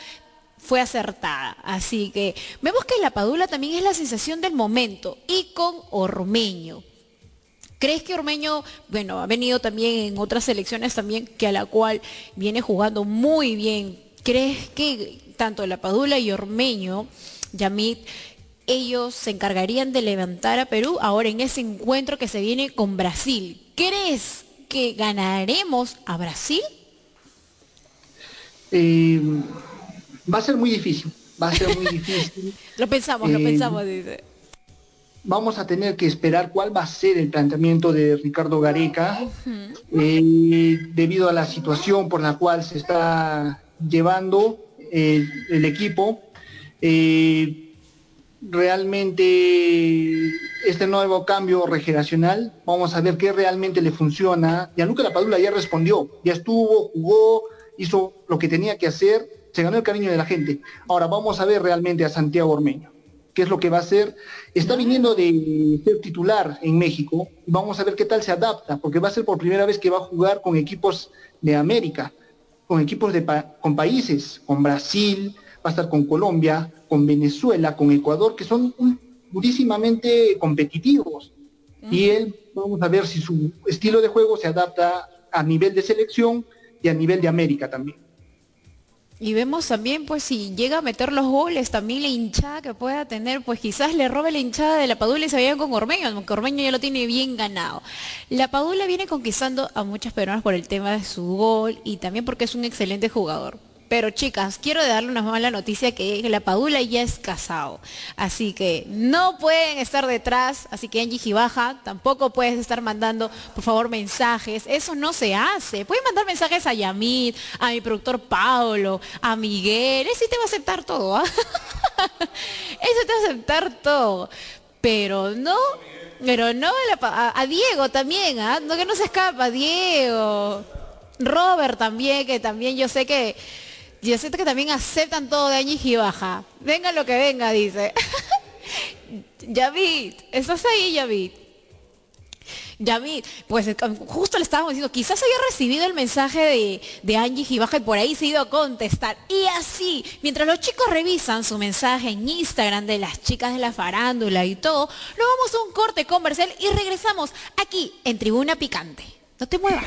fue acertada. Así que vemos que la Padula también es la sensación del momento y con Ormeño. ¿Crees que Ormeño, bueno, ha venido también en otras selecciones también, que a la cual viene jugando muy bien? ¿Crees que tanto la Padula y Ormeño, Yamit, ellos se encargarían de levantar a Perú ahora en ese encuentro que se viene con Brasil? ¿Crees que ganaremos a Brasil? Eh, va a ser muy difícil, va a ser muy difícil. lo pensamos, lo eh, pensamos, dice. Vamos a tener que esperar cuál va a ser el planteamiento de Ricardo Gareca, eh, debido a la situación por la cual se está llevando eh, el equipo. realmente este nuevo cambio regeneracional, vamos a ver qué realmente le funciona. Gianluca Lapadula ya respondió, ya estuvo, jugó, hizo lo que tenía que hacer se ganó el cariño de la gente. Ahora vamos a ver realmente a Santiago Ormeño, qué es lo que va a hacer. Está viniendo de ser titular en México, vamos a ver qué tal se adapta, porque va a ser por primera vez que va a jugar con equipos de América, con equipos de con países, con Brasil, va a estar con Colombia, con Venezuela, con Ecuador, que son durísimamente competitivos. Y él, vamos a ver si su estilo de juego se adapta a nivel de selección y a nivel de América también. Y vemos también, pues, si llega a meter los goles, también la hinchada que pueda tener, pues quizás le robe la hinchada de la Padula y se vaya con Ormeño, porque Ormeño ya lo tiene bien ganado. La Padula viene conquistando a muchas peruanas por el tema de su gol y también porque es un excelente jugador. Pero chicas, quiero darle una mala noticia que la Padula ya es casado. Así que no pueden estar detrás. Así que Angie Gibaja, tampoco puedes estar mandando, por favor, mensajes. Eso no se hace. Pueden mandar mensajes a Yamit, a mi productor Paulo, a Miguel. Ese te va a aceptar todo. ¿ah? Ese te va a aceptar todo. Pero no, pero no a, Diego también, ¿ah? No que no se escapa, Diego. Robert también, que también yo sé que yo siento que también aceptan todo de años y baja. Venga lo que venga, dice. Yavid, ¿estás ahí, Yavid? Yavid, pues eh, justo le estábamos diciendo, quizás haya recibido el mensaje de, de Angie Gibaja y por ahí se ha ido a contestar. Y así, mientras los chicos revisan su mensaje en Instagram de las chicas de la farándula y todo, nos vamos a un corte comercial y regresamos aquí en Tribuna Picante. No te muevas.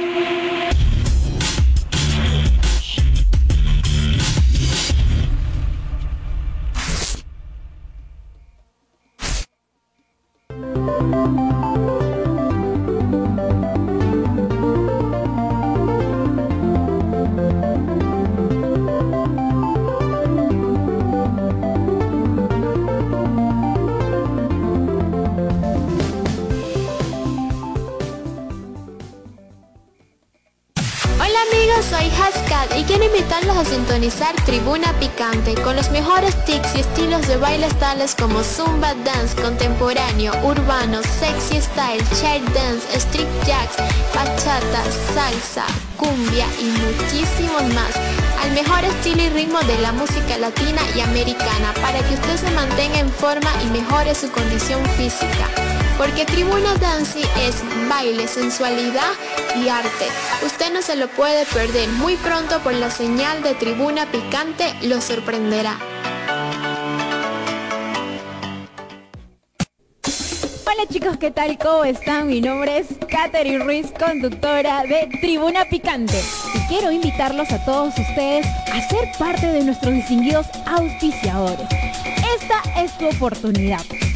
Thank you. Sintonizar Tribuna Picante con los mejores tics y estilos de bailes tales como Zumba Dance, contemporáneo, urbano, sexy style, chair dance, street jacks, bachata, salsa, cumbia y muchísimos más. Al mejor estilo y ritmo de la música latina y americana para que usted se mantenga en forma y mejore su condición física. Porque Tribuna Dance es baile, sensualidad y arte. Usted no se lo puede perder. Muy pronto por la señal de Tribuna Picante lo sorprenderá. Hola chicos, ¿qué tal? ¿Cómo están? Mi nombre es Katherine Ruiz, conductora de Tribuna Picante. Y quiero invitarlos a todos ustedes a ser parte de nuestros distinguidos auspiciadores. Esta es tu oportunidad,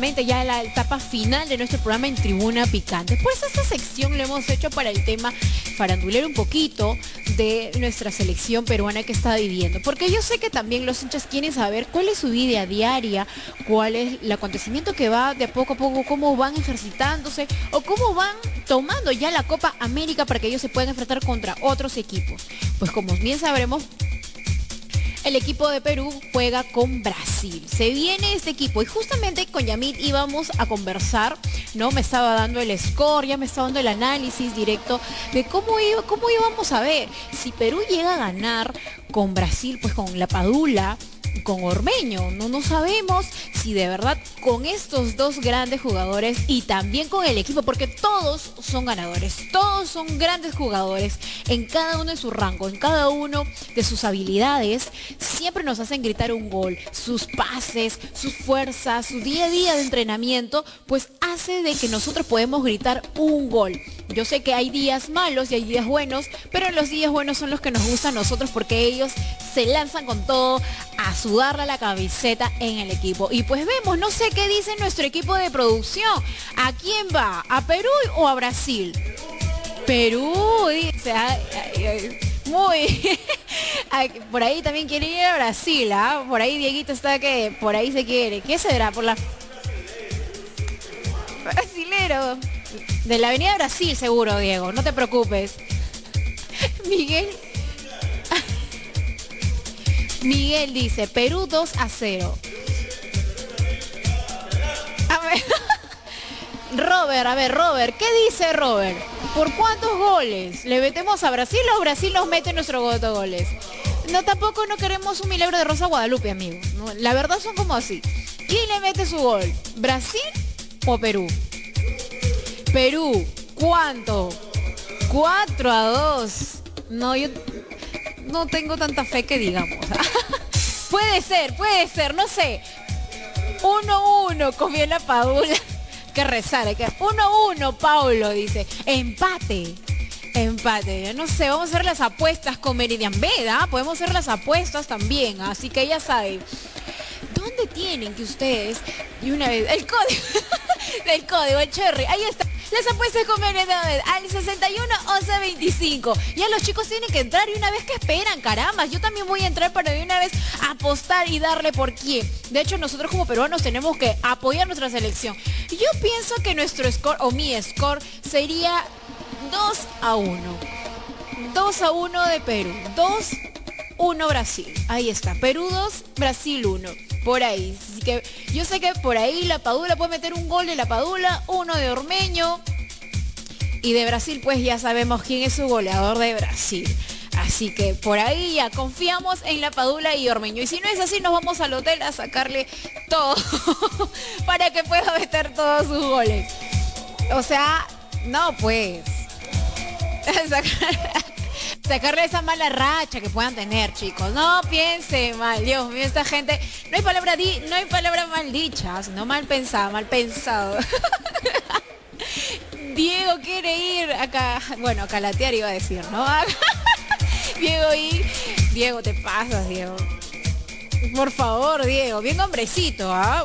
Ya la etapa final de nuestro programa en Tribuna Picante. Pues esta sección lo hemos hecho para el tema farandulero un poquito de nuestra selección peruana que está viviendo. Porque yo sé que también los hinchas quieren saber cuál es su vida diaria, cuál es el acontecimiento que va de poco a poco, cómo van ejercitándose o cómo van tomando ya la Copa América para que ellos se puedan enfrentar contra otros equipos. Pues como bien sabremos, el equipo de Perú juega con Brasil. Se viene este equipo y justamente con Yamit íbamos a conversar, ¿no? Me estaba dando el score, ya me estaba dando el análisis directo de cómo, iba, cómo íbamos a ver. Si Perú llega a ganar con Brasil, pues con la Padula, con Ormeño. No, no sabemos si de verdad con estos dos grandes jugadores y también con el equipo, porque todos son ganadores, todos son grandes jugadores en cada uno de su rango, en cada uno de sus habilidades, siempre nos hacen gritar un gol. Sus pases, sus fuerzas, su día a día de entrenamiento, pues hace de que nosotros podemos gritar un gol. Yo sé que hay días malos y hay días buenos, pero los días buenos son los que nos gustan a nosotros porque ellos se lanzan con todo sudarle la camiseta en el equipo. Y pues vemos, no sé qué dice nuestro equipo de producción. ¿A quién va? ¿A Perú o a Brasil? Perú, dice. Muy. por ahí también quiere ir a Brasil, ¿ah? Por ahí Dieguito está que por ahí se quiere. ¿Qué será? Por la... Brasilero. De la Avenida Brasil seguro, Diego. No te preocupes. Miguel. Miguel dice, Perú 2 a 0. A ver. Robert, a ver, Robert, ¿qué dice Robert? ¿Por cuántos goles? ¿Le metemos a Brasil o Brasil nos mete nuestro de goles? No, tampoco no queremos un milagro de Rosa Guadalupe, amigo. la verdad son como así. ¿Quién le mete su gol? Brasil o perú Perú, ¿cuánto? 4 a 2. No, yo no tengo tanta fe que digamos. puede ser, puede ser, no sé. 1-1 comió la Padula. que rezar, que 1-1 Paulo dice. Empate. Empate, no sé, vamos a hacer las apuestas con Meridian Veda, podemos hacer las apuestas también, así que ya saben. ¿Dónde tienen que ustedes? Y una vez, el código, del código, el cherry, ahí está. Las apuestas con Veda, al 61 11 25. Ya los chicos tienen que entrar y una vez que esperan, caramba, yo también voy a entrar para de una vez apostar y darle por quién. De hecho, nosotros como peruanos tenemos que apoyar nuestra selección. Yo pienso que nuestro score, o mi score, sería 2 a 1. 2 a 1 de Perú. 2 1 Brasil. Ahí está. Perú 2, Brasil 1. Por ahí. Así que yo sé que por ahí la Padula puede meter un gol de la Padula, uno de Ormeño. Y de Brasil pues ya sabemos quién es su goleador de Brasil. Así que por ahí ya confiamos en la Padula y Ormeño. Y si no es así, nos vamos al hotel a sacarle todo para que pueda meter todos sus goles. O sea, no pues. sacarle esa mala racha que puedan tener, chicos. No piensen mal, Dios mío, esta gente, no hay palabra di, no hay palabra mal dicha, sino mal pensada, mal pensado. Diego quiere ir acá, bueno, calatear iba a decir, ¿no? Diego y Diego, te pasas, Diego. Por favor, Diego, bien hombrecito, ¿ah?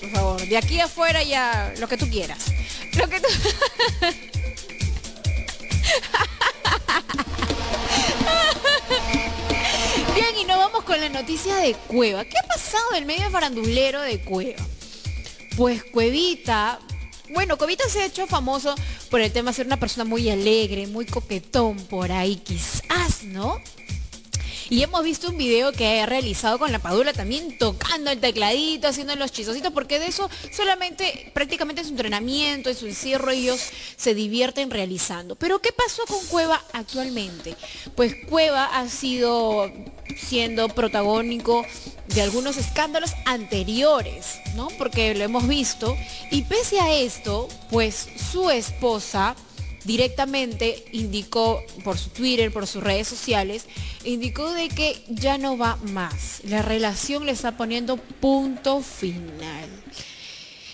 Por favor, de aquí afuera ya lo que tú quieras. Lo que tú con la noticia de Cueva. ¿Qué ha pasado en el medio farandulero de Cueva? Pues Cuevita, bueno, Cuevita se ha hecho famoso por el tema de ser una persona muy alegre, muy coquetón por ahí, quizás, ¿no? Y hemos visto un video que ha realizado con la Padula también tocando el tecladito, haciendo los chisositos, porque de eso solamente prácticamente es su entrenamiento, es su encierro, ellos se divierten realizando. Pero ¿qué pasó con Cueva actualmente? Pues Cueva ha sido siendo protagónico de algunos escándalos anteriores, ¿no? Porque lo hemos visto. Y pese a esto, pues su esposa directamente indicó por su Twitter, por sus redes sociales, indicó de que ya no va más. La relación le está poniendo punto final.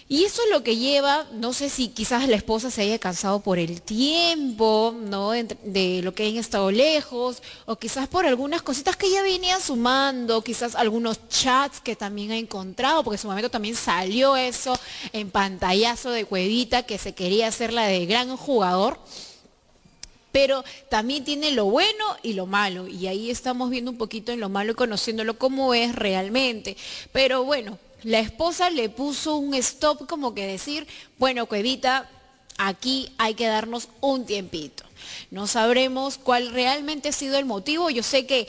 Y eso es lo que lleva, no sé si quizás la esposa se haya cansado por el tiempo, ¿no? De, lo que han estado lejos, o quizás por algunas cositas que ya venía sumando, quizás algunos chats que también ha encontrado, porque en su momento también salió eso en pantallazo de Cuevita, que se quería hacer la de gran jugador pero también tiene lo bueno y lo malo. Y ahí estamos viendo un poquito en lo malo y conociéndolo como es realmente. Pero bueno, la esposa le puso un stop como que decir, bueno, Cuevita, aquí hay que darnos un tiempito. No sabremos cuál realmente ha sido el motivo. Yo sé que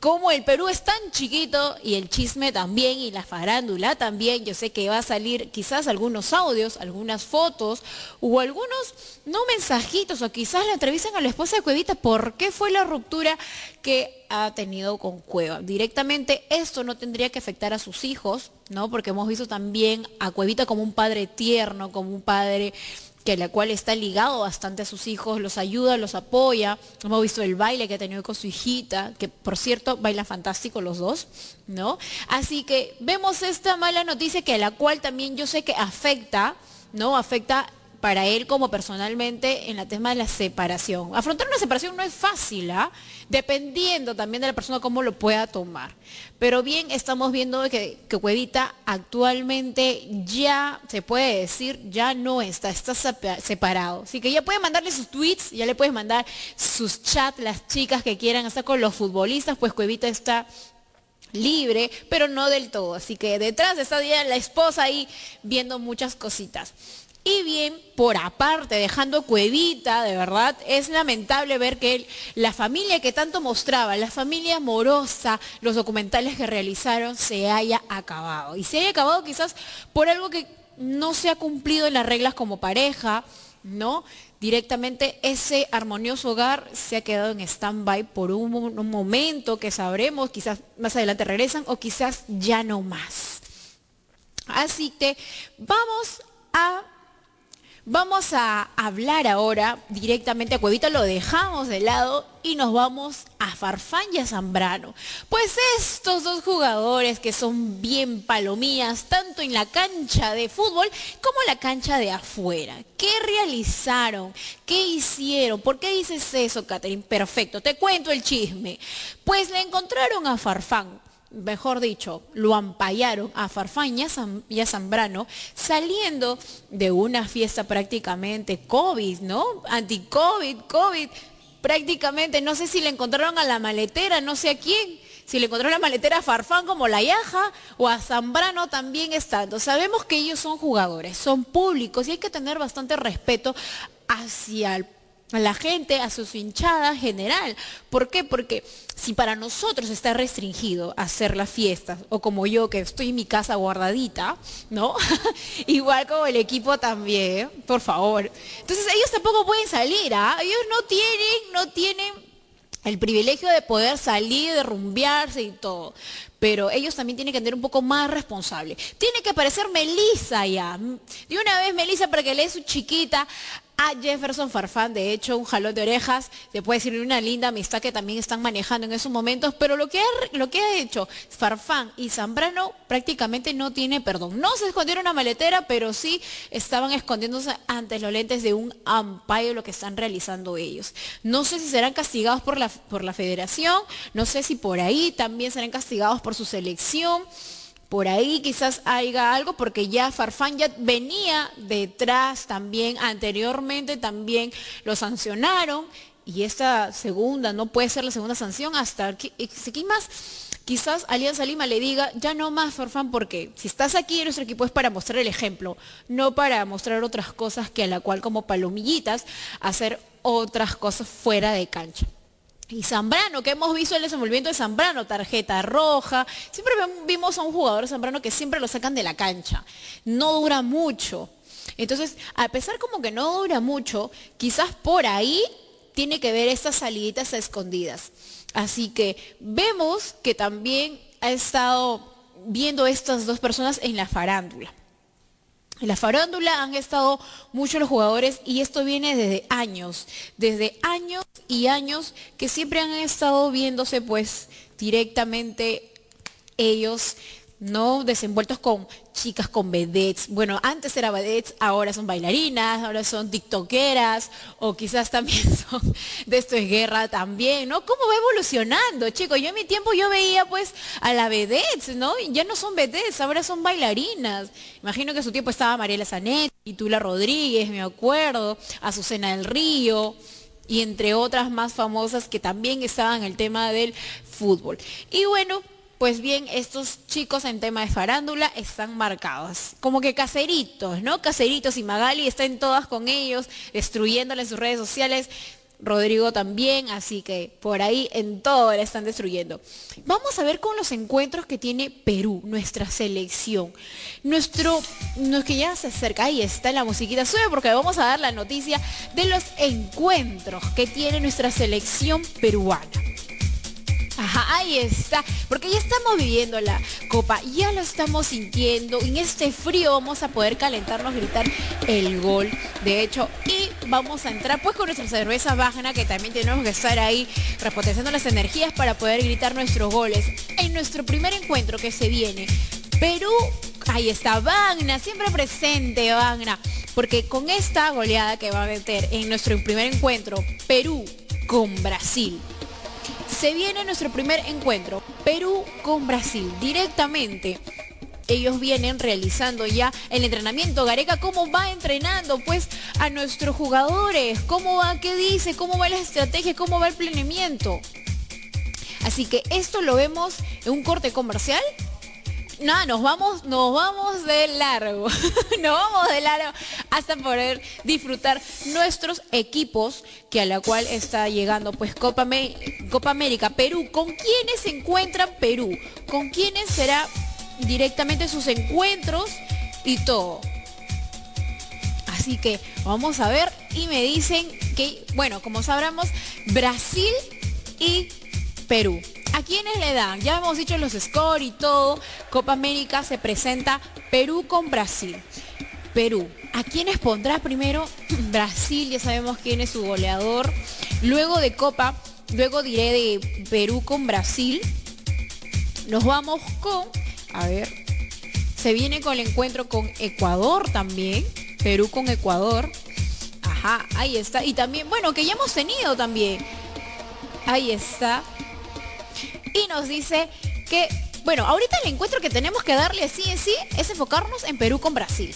como el Perú es tan chiquito y el chisme también y la farándula también, yo sé que va a salir quizás algunos audios, algunas fotos o algunos, no mensajitos o quizás le entrevistan a la esposa de Cuevita por qué fue la ruptura que ha tenido con Cueva. Directamente esto no tendría que afectar a sus hijos, ¿no? Porque hemos visto también a Cuevita como un padre tierno, como un padre que la cual está ligado bastante a sus hijos, los ayuda, los apoya. Hemos visto el baile que ha tenido con su hijita, que por cierto bailan fantástico los dos, ¿no? Así que vemos esta mala noticia que la cual también yo sé que afecta, ¿no? Afecta para él como personalmente en el tema de la separación. Afrontar una separación no es fácil, ¿ah? dependiendo también de la persona cómo lo pueda tomar. Pero bien, estamos viendo que, que Cuevita actualmente ya, se puede decir, ya no está, está separado. Así que ya puede mandarle sus tweets, ya le puedes mandar sus chats, las chicas que quieran estar con los futbolistas, pues Cuevita está libre, pero no del todo. Así que detrás está la esposa ahí viendo muchas cositas. Y bien, por aparte, dejando Cuevita, de verdad, es lamentable ver que la familia que tanto mostraba, la familia amorosa, los documentales que realizaron, se haya acabado. Y se haya acabado quizás por algo que no se ha cumplido en las reglas como pareja, ¿no? Directamente ese armonioso hogar se ha quedado en stand-by por un, un momento que sabremos, quizás más adelante regresan o quizás ya no más. Así que vamos a Vamos a hablar ahora directamente a Cuevita, lo dejamos de lado y nos vamos a Farfán y a Zambrano. Pues estos dos jugadores que son bien palomías, tanto en la cancha de fútbol como en la cancha de afuera. ¿Qué realizaron? ¿Qué hicieron? ¿Por qué dices eso, Catherine? Perfecto, te cuento el chisme. Pues le encontraron a Farfán mejor dicho, lo ampallaron a Farfán y a, Zambrano saliendo de una fiesta prácticamente COVID, ¿no? Anti-COVID, COVID, prácticamente, no sé si le encontraron a la maletera, no sé a quién, si le encontraron la maletera a Farfán como la Yaja o a Zambrano también estando. Sabemos que ellos son jugadores, son públicos y hay que tener bastante respeto hacia el a la gente, a sus hinchadas general. ¿Por qué? Porque si para nosotros está restringido hacer las fiestas, o como yo que estoy en mi casa guardadita, ¿no? Igual como el equipo también, por favor. Entonces ellos tampoco pueden salir, ¿ah? Ellos no tienen, no tienen el privilegio de poder salir, de rumbearse y todo. Pero ellos también tienen que tener un poco más responsable. Tiene que aparecer Melissa ya. De una vez Melissa para que le dé su chiquita a Jefferson Farfán, de hecho, un jalón de orejas, se puede decir una linda amistad que también están manejando en esos momentos, pero lo que, ha, lo que ha hecho Farfán y Zambrano prácticamente no tiene perdón. No se escondieron una maletera, pero sí estaban escondiéndose ante los lentes de un amparo lo que están realizando ellos. No sé si serán castigados por la, por la federación, no sé si por ahí también serán castigados por su selección por ahí quizás haya algo porque ya Farfán ya venía detrás también, anteriormente también lo sancionaron y esta segunda no puede ser la segunda sanción hasta que, más quizás Alianza Lima le diga, ya no más Farfán porque si estás aquí en nuestro equipo es para mostrar el ejemplo, no para mostrar otras cosas que a la cual como palomillitas hacer otras cosas fuera de cancha. Y Zambrano, que hemos visto el desenvolvimiento de Zambrano, tarjeta roja. Siempre vimos a un jugador Zambrano que siempre lo sacan de la cancha. No dura mucho. Entonces, a pesar como que no dura mucho, quizás por ahí tiene que ver estas saliditas escondidas. Así que vemos que también ha estado viendo estas dos personas en la farándula. En la farándula han estado muchos los jugadores y esto viene desde años, desde años y años que siempre han estado viéndose pues directamente ellos ¿no? Desenvueltos con chicas, con vedettes. Bueno, antes era vedettes, ahora son bailarinas, ahora son tiktokeras, o quizás también son de esto es guerra también, ¿no? ¿Cómo va evolucionando, chicos? Yo en mi tiempo yo veía pues a la vedettes, ¿no? ya no son vedettes, ahora son bailarinas. Imagino que en su tiempo estaba Mariela Zanetti, Tula Rodríguez, me acuerdo, Azucena del Río y entre otras más famosas que también estaban en el tema del fútbol. Y bueno, pues bien, estos chicos en tema de farándula están marcados, como que caseritos, ¿no? Caseritos y Magali están todas con ellos, destruyéndole sus redes sociales. Rodrigo también, así que por ahí en todo le están destruyendo. Vamos a ver con los encuentros que tiene Perú, nuestra selección. Nuestro, no, que ya se acerca, ahí está la musiquita, sube porque vamos a dar la noticia de los encuentros que tiene nuestra selección peruana. Ajá, ahí está. Porque ya estamos viviendo la copa, ya lo estamos sintiendo. En este frío vamos a poder calentarnos, gritar el gol. De hecho, y vamos a entrar pues con nuestra cerveza Vagna, que también tenemos que estar ahí repotenciando las energías para poder gritar nuestros goles. En nuestro primer encuentro que se viene, Perú, ahí está Vagna, siempre presente Vagna. Porque con esta goleada que va a meter en nuestro primer encuentro, Perú con Brasil se viene nuestro primer encuentro, Perú con Brasil, directamente ellos vienen realizando ya el entrenamiento. Gareca, ¿cómo va entrenando pues a nuestros jugadores? ¿Cómo va? ¿Qué dice? ¿Cómo va la estrategia? ¿Cómo va el planeamiento? Así que esto lo vemos en un corte comercial nada, nos vamos, nos vamos de largo. nos vamos de largo hasta poder disfrutar nuestros equipos, que a la cual está llegando pues Copa, Copa América, Perú. ¿Con quiénes se encuentra Perú? ¿Con quiénes será directamente sus encuentros y todo? Así que vamos a ver y me dicen que, bueno, como sabremos, Brasil y Perú. ¿A quiénes le dan? Ya hemos dicho los scores y todo. Copa América se presenta Perú con Brasil. Perú. ¿A quiénes pondrá primero? Brasil, ya sabemos quién es su goleador. Luego de Copa, luego diré de Perú con Brasil. Nos vamos con, a ver, se viene con el encuentro con Ecuador también. Perú con Ecuador. Ajá, ahí está. Y también, bueno, que ya hemos tenido también. Ahí está. Y nos dice que, bueno, ahorita el encuentro que tenemos que darle así en sí es enfocarnos en Perú con Brasil.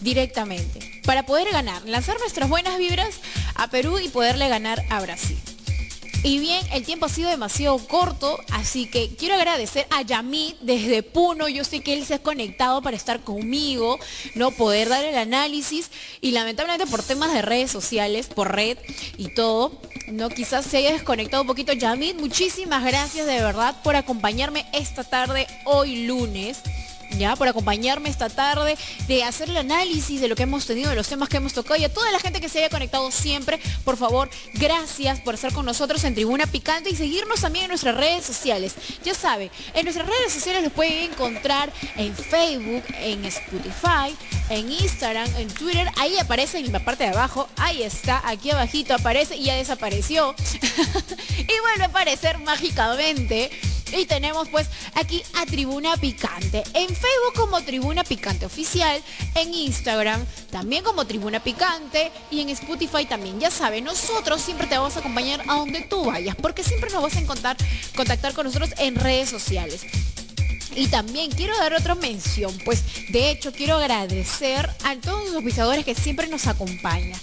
Directamente. Para poder ganar, lanzar nuestras buenas vibras a Perú y poderle ganar a Brasil. Y bien, el tiempo ha sido demasiado corto, así que quiero agradecer a Yamit desde Puno. Yo sé que él se ha conectado para estar conmigo, no poder dar el análisis y lamentablemente por temas de redes sociales, por red y todo, no quizás se haya desconectado un poquito. Yamit, muchísimas gracias de verdad por acompañarme esta tarde, hoy lunes ya por acompañarme esta tarde, de hacer el análisis de lo que hemos tenido, de los temas que hemos tocado y a toda la gente que se haya conectado siempre, por favor, gracias por estar con nosotros en Tribuna Picante y seguirnos también en nuestras redes sociales. Ya sabe, en nuestras redes sociales los pueden encontrar en Facebook, en Spotify, en Instagram, en Twitter, ahí aparece en la parte de abajo, ahí está, aquí abajito aparece y ya desapareció. y vuelve a aparecer mágicamente y tenemos pues aquí a Tribuna Picante. En Facebook como Tribuna Picante Oficial, en Instagram también como Tribuna Picante y en Spotify también. Ya sabes, nosotros siempre te vamos a acompañar a donde tú vayas, porque siempre nos vas a encontrar, contactar con nosotros en redes sociales. Y también quiero dar otra mención, pues de hecho quiero agradecer a todos los pisadores que siempre nos acompañan.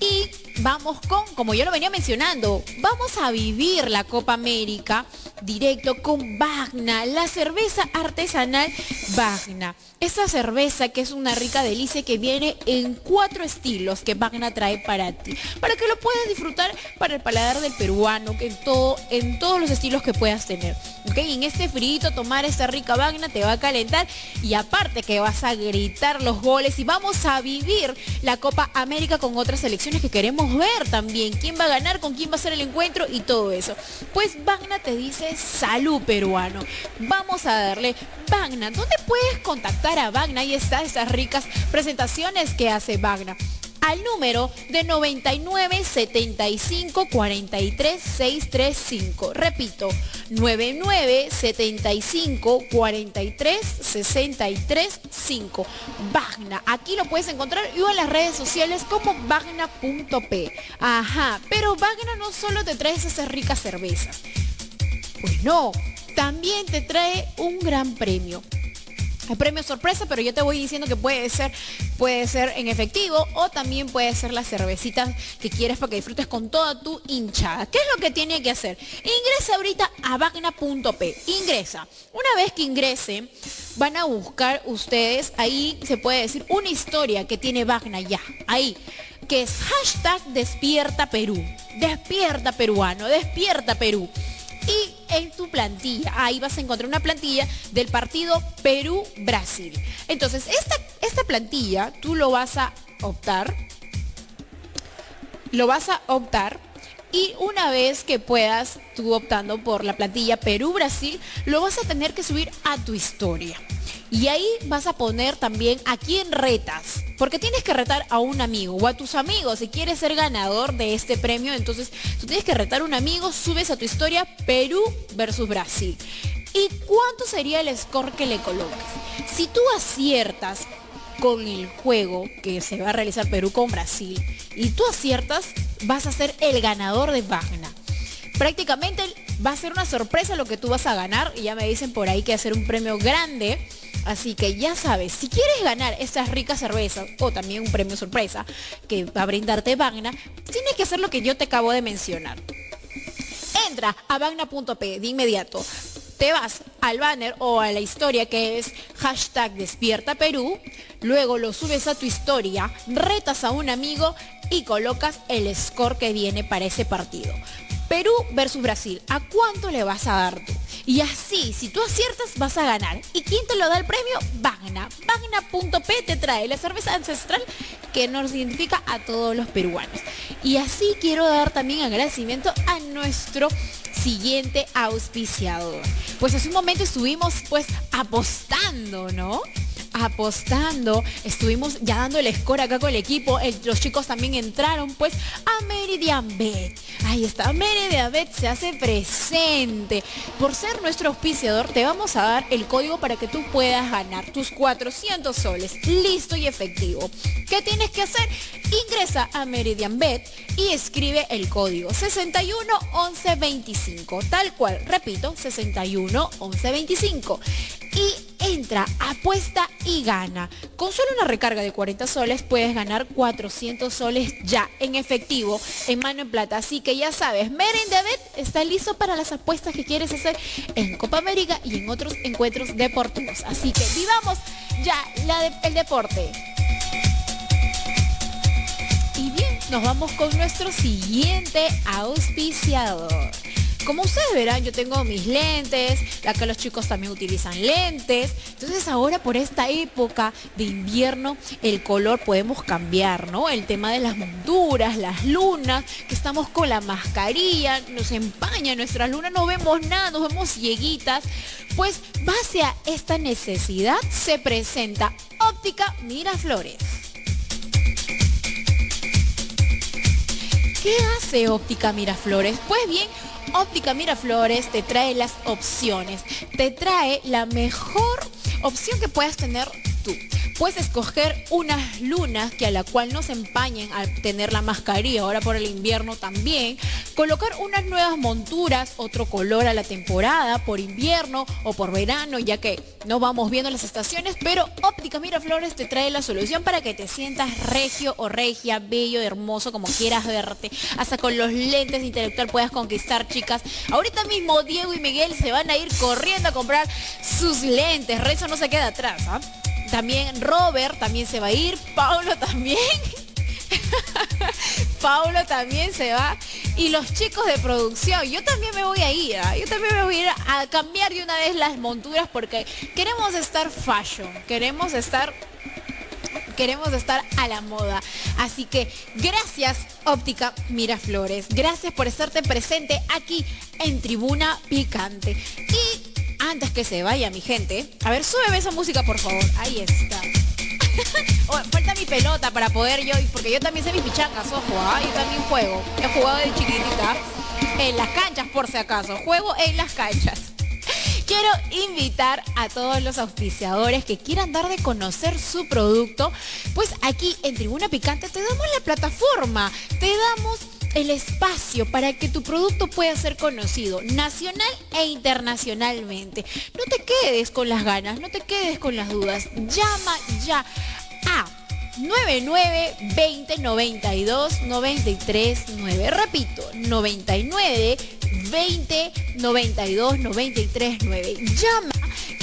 Y vamos con, como yo lo venía mencionando, vamos a vivir la Copa América directo con Bagna, la cerveza artesanal Bagna. Esa cerveza que es una rica delicia que viene en cuatro estilos que Bagna trae para ti, para que lo puedas disfrutar para el paladar del peruano, que en, todo, en todos los estilos que puedas tener. ¿ok? en este frito tomar esta rica Bagna te va a calentar y aparte que vas a gritar los goles y vamos a vivir la Copa América con otras selecciones que queremos ver también. ¿Quién va a ganar? ¿Con quién va a ser el encuentro? Y todo eso. Pues Bagna te dice salud peruano. Vamos a darle Bagna. ¿Dónde puedes contactar a Bagna? Ahí está esas ricas presentaciones que hace Bagna al número de 99 75 43 635. Repito, 99 75 43 63 5. Bagna. Aquí lo puedes encontrar y en las redes sociales como bagna.p. Ajá, pero Bagna no solo te trae esas ricas cervezas. Pues no, también te trae un gran premio. El premio sorpresa, pero yo te voy diciendo que puede ser, puede ser en efectivo o también puede ser la cervecita que quieres para que disfrutes con toda tu hinchada. ¿Qué es lo que tiene que hacer? Ingresa ahorita a bagna.p. Ingresa. Una vez que ingrese, van a buscar ustedes, ahí se puede decir una historia que tiene Bagna ya. Ahí que es hashtag despierta Perú. Despierta peruano, despierta Perú y en tu plantilla, ahí vas a encontrar una plantilla del partido Perú-Brasil. Entonces, esta, esta plantilla tú lo vas a optar, lo vas a optar y una vez que puedas tú optando por la plantilla Perú-Brasil, lo vas a tener que subir a tu historia. Y ahí vas a poner también a quién retas, porque tienes que retar a un amigo o a tus amigos. Si quieres ser ganador de este premio, entonces tú tienes que retar a un amigo, subes a tu historia Perú versus Brasil. ¿Y cuánto sería el score que le colocas? Si tú aciertas con el juego que se va a realizar Perú con Brasil y tú aciertas, vas a ser el ganador de Wagner. Prácticamente va a ser una sorpresa lo que tú vas a ganar y ya me dicen por ahí que hacer un premio grande Así que ya sabes, si quieres ganar estas ricas cervezas o también un premio sorpresa que va a brindarte Bagna, tienes que hacer lo que yo te acabo de mencionar. Entra a bagna.p de inmediato. Te vas al banner o a la historia que es hashtag despierta Perú, luego lo subes a tu historia, retas a un amigo y colocas el score que viene para ese partido. Perú versus Brasil, ¿a cuánto le vas a dar tú? Y así, si tú aciertas, vas a ganar. ¿Y quién te lo da el premio? Bagna. Bagna.p te trae la cerveza ancestral que nos identifica a todos los peruanos. Y así quiero dar también agradecimiento a nuestro siguiente auspiciador. Pues hace un momento estuvimos pues apostando, ¿no? Apostando, estuvimos ya dando el score acá con el equipo, los chicos también entraron pues a Meridian Bet. Ahí está, Meridian Bet se hace presente. Por ser nuestro auspiciador, te vamos a dar el código para que tú puedas ganar tus 400 soles, listo y efectivo. ¿Qué tienes que hacer? Ingresa a Meridian Bet y escribe el código 61 11 25, tal cual, repito, 61 11 25. Y entra, apuesta y gana. Con solo una recarga de 40 soles puedes ganar 400 soles ya en efectivo, en mano en plata. Así que ya sabes, Meren David está listo para las apuestas que quieres hacer en Copa América y en otros encuentros deportivos. Así que vivamos ya el deporte. Y bien, nos vamos con nuestro siguiente auspiciador. Como ustedes verán, yo tengo mis lentes, acá los chicos también utilizan lentes. Entonces ahora por esta época de invierno, el color podemos cambiar, ¿no? El tema de las monturas, las lunas, que estamos con la mascarilla, nos empaña nuestra luna, no vemos nada, nos vemos cieguitas. Pues base a esta necesidad se presenta Óptica Miraflores. ¿Qué hace Óptica Miraflores? Pues bien, Óptica Miraflores te trae las opciones, te trae la mejor opción que puedas tener tú. Puedes escoger unas lunas que a la cual no se empañen al tener la mascarilla, ahora por el invierno también. Colocar unas nuevas monturas, otro color a la temporada, por invierno o por verano, ya que no vamos viendo las estaciones, pero Óptica Miraflores te trae la solución para que te sientas regio o regia, bello, hermoso, como quieras verte. Hasta con los lentes intelectual puedas conquistar, chicas. Ahorita mismo Diego y Miguel se van a ir corriendo a comprar sus lentes. Rezo no se queda atrás, ¿ah? También Robert también se va a ir. Paulo también. Paulo también se va. Y los chicos de producción, yo también me voy a ir. ¿ah? Yo también me voy a ir a cambiar de una vez las monturas porque queremos estar fashion. Queremos estar queremos estar a la moda. Así que gracias Óptica Miraflores. Gracias por estarte presente aquí en Tribuna Picante. Y antes que se vaya mi gente, a ver, súbeme esa música por favor. Ahí está. Oh, falta mi pelota para poder yo, porque yo también sé mis pichangas, ojo, ¿ah? yo también juego. He jugado de chiquitita en las canchas por si acaso. Juego en las canchas. Quiero invitar a todos los auspiciadores que quieran dar de conocer su producto, pues aquí en Tribuna Picante te damos la plataforma, te damos el espacio para que tu producto pueda ser conocido nacional e internacionalmente. No te quedes con las ganas, no te quedes con las dudas. Llama ya a 99 20 92 93 9. Repito, 99 20 92 93 9. Llama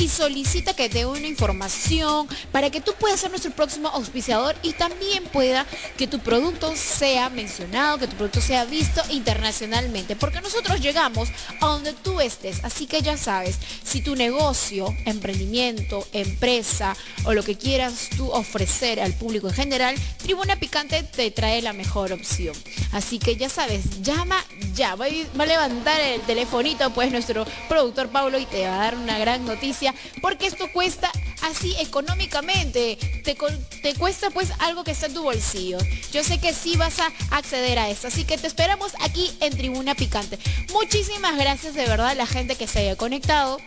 y solicita que te dé una información para que tú puedas ser nuestro próximo auspiciador y también pueda que tu producto sea mencionado, que tu producto sea visto internacionalmente. Porque nosotros llegamos a donde tú estés. Así que ya sabes, si tu negocio, emprendimiento, empresa o lo que quieras tú ofrecer al público en general, Tribuna Picante te trae la mejor opción. Así que ya sabes, llama ya. Va a levantar el telefonito pues nuestro productor Pablo y te va a dar una gran noticia porque esto cuesta así económicamente, te, te cuesta pues algo que está en tu bolsillo. Yo sé que sí vas a acceder a esto, así que te esperamos aquí en Tribuna Picante. Muchísimas gracias de verdad a la gente que se haya conectado.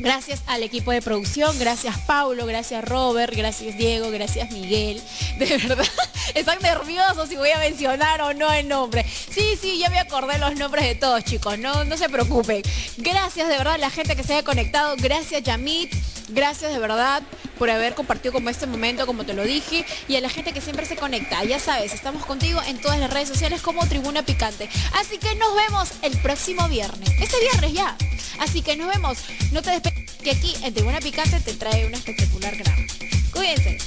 Gracias al equipo de producción, gracias Paulo, gracias Robert, gracias Diego, gracias Miguel. De verdad, están nerviosos si voy a mencionar o no el nombre. Sí, sí, ya me acordé los nombres de todos, chicos, no, no se preocupen. Gracias de verdad a la gente que se haya conectado, gracias Yamit, gracias de verdad por haber compartido como este momento, como te lo dije, y a la gente que siempre se conecta. Ya sabes, estamos contigo en todas las redes sociales como Tribuna Picante. Así que nos vemos el próximo viernes. Este viernes ya. Así que nos vemos. No te despegues que aquí en Tribuna Picante te trae una espectacular grama. Cuídense.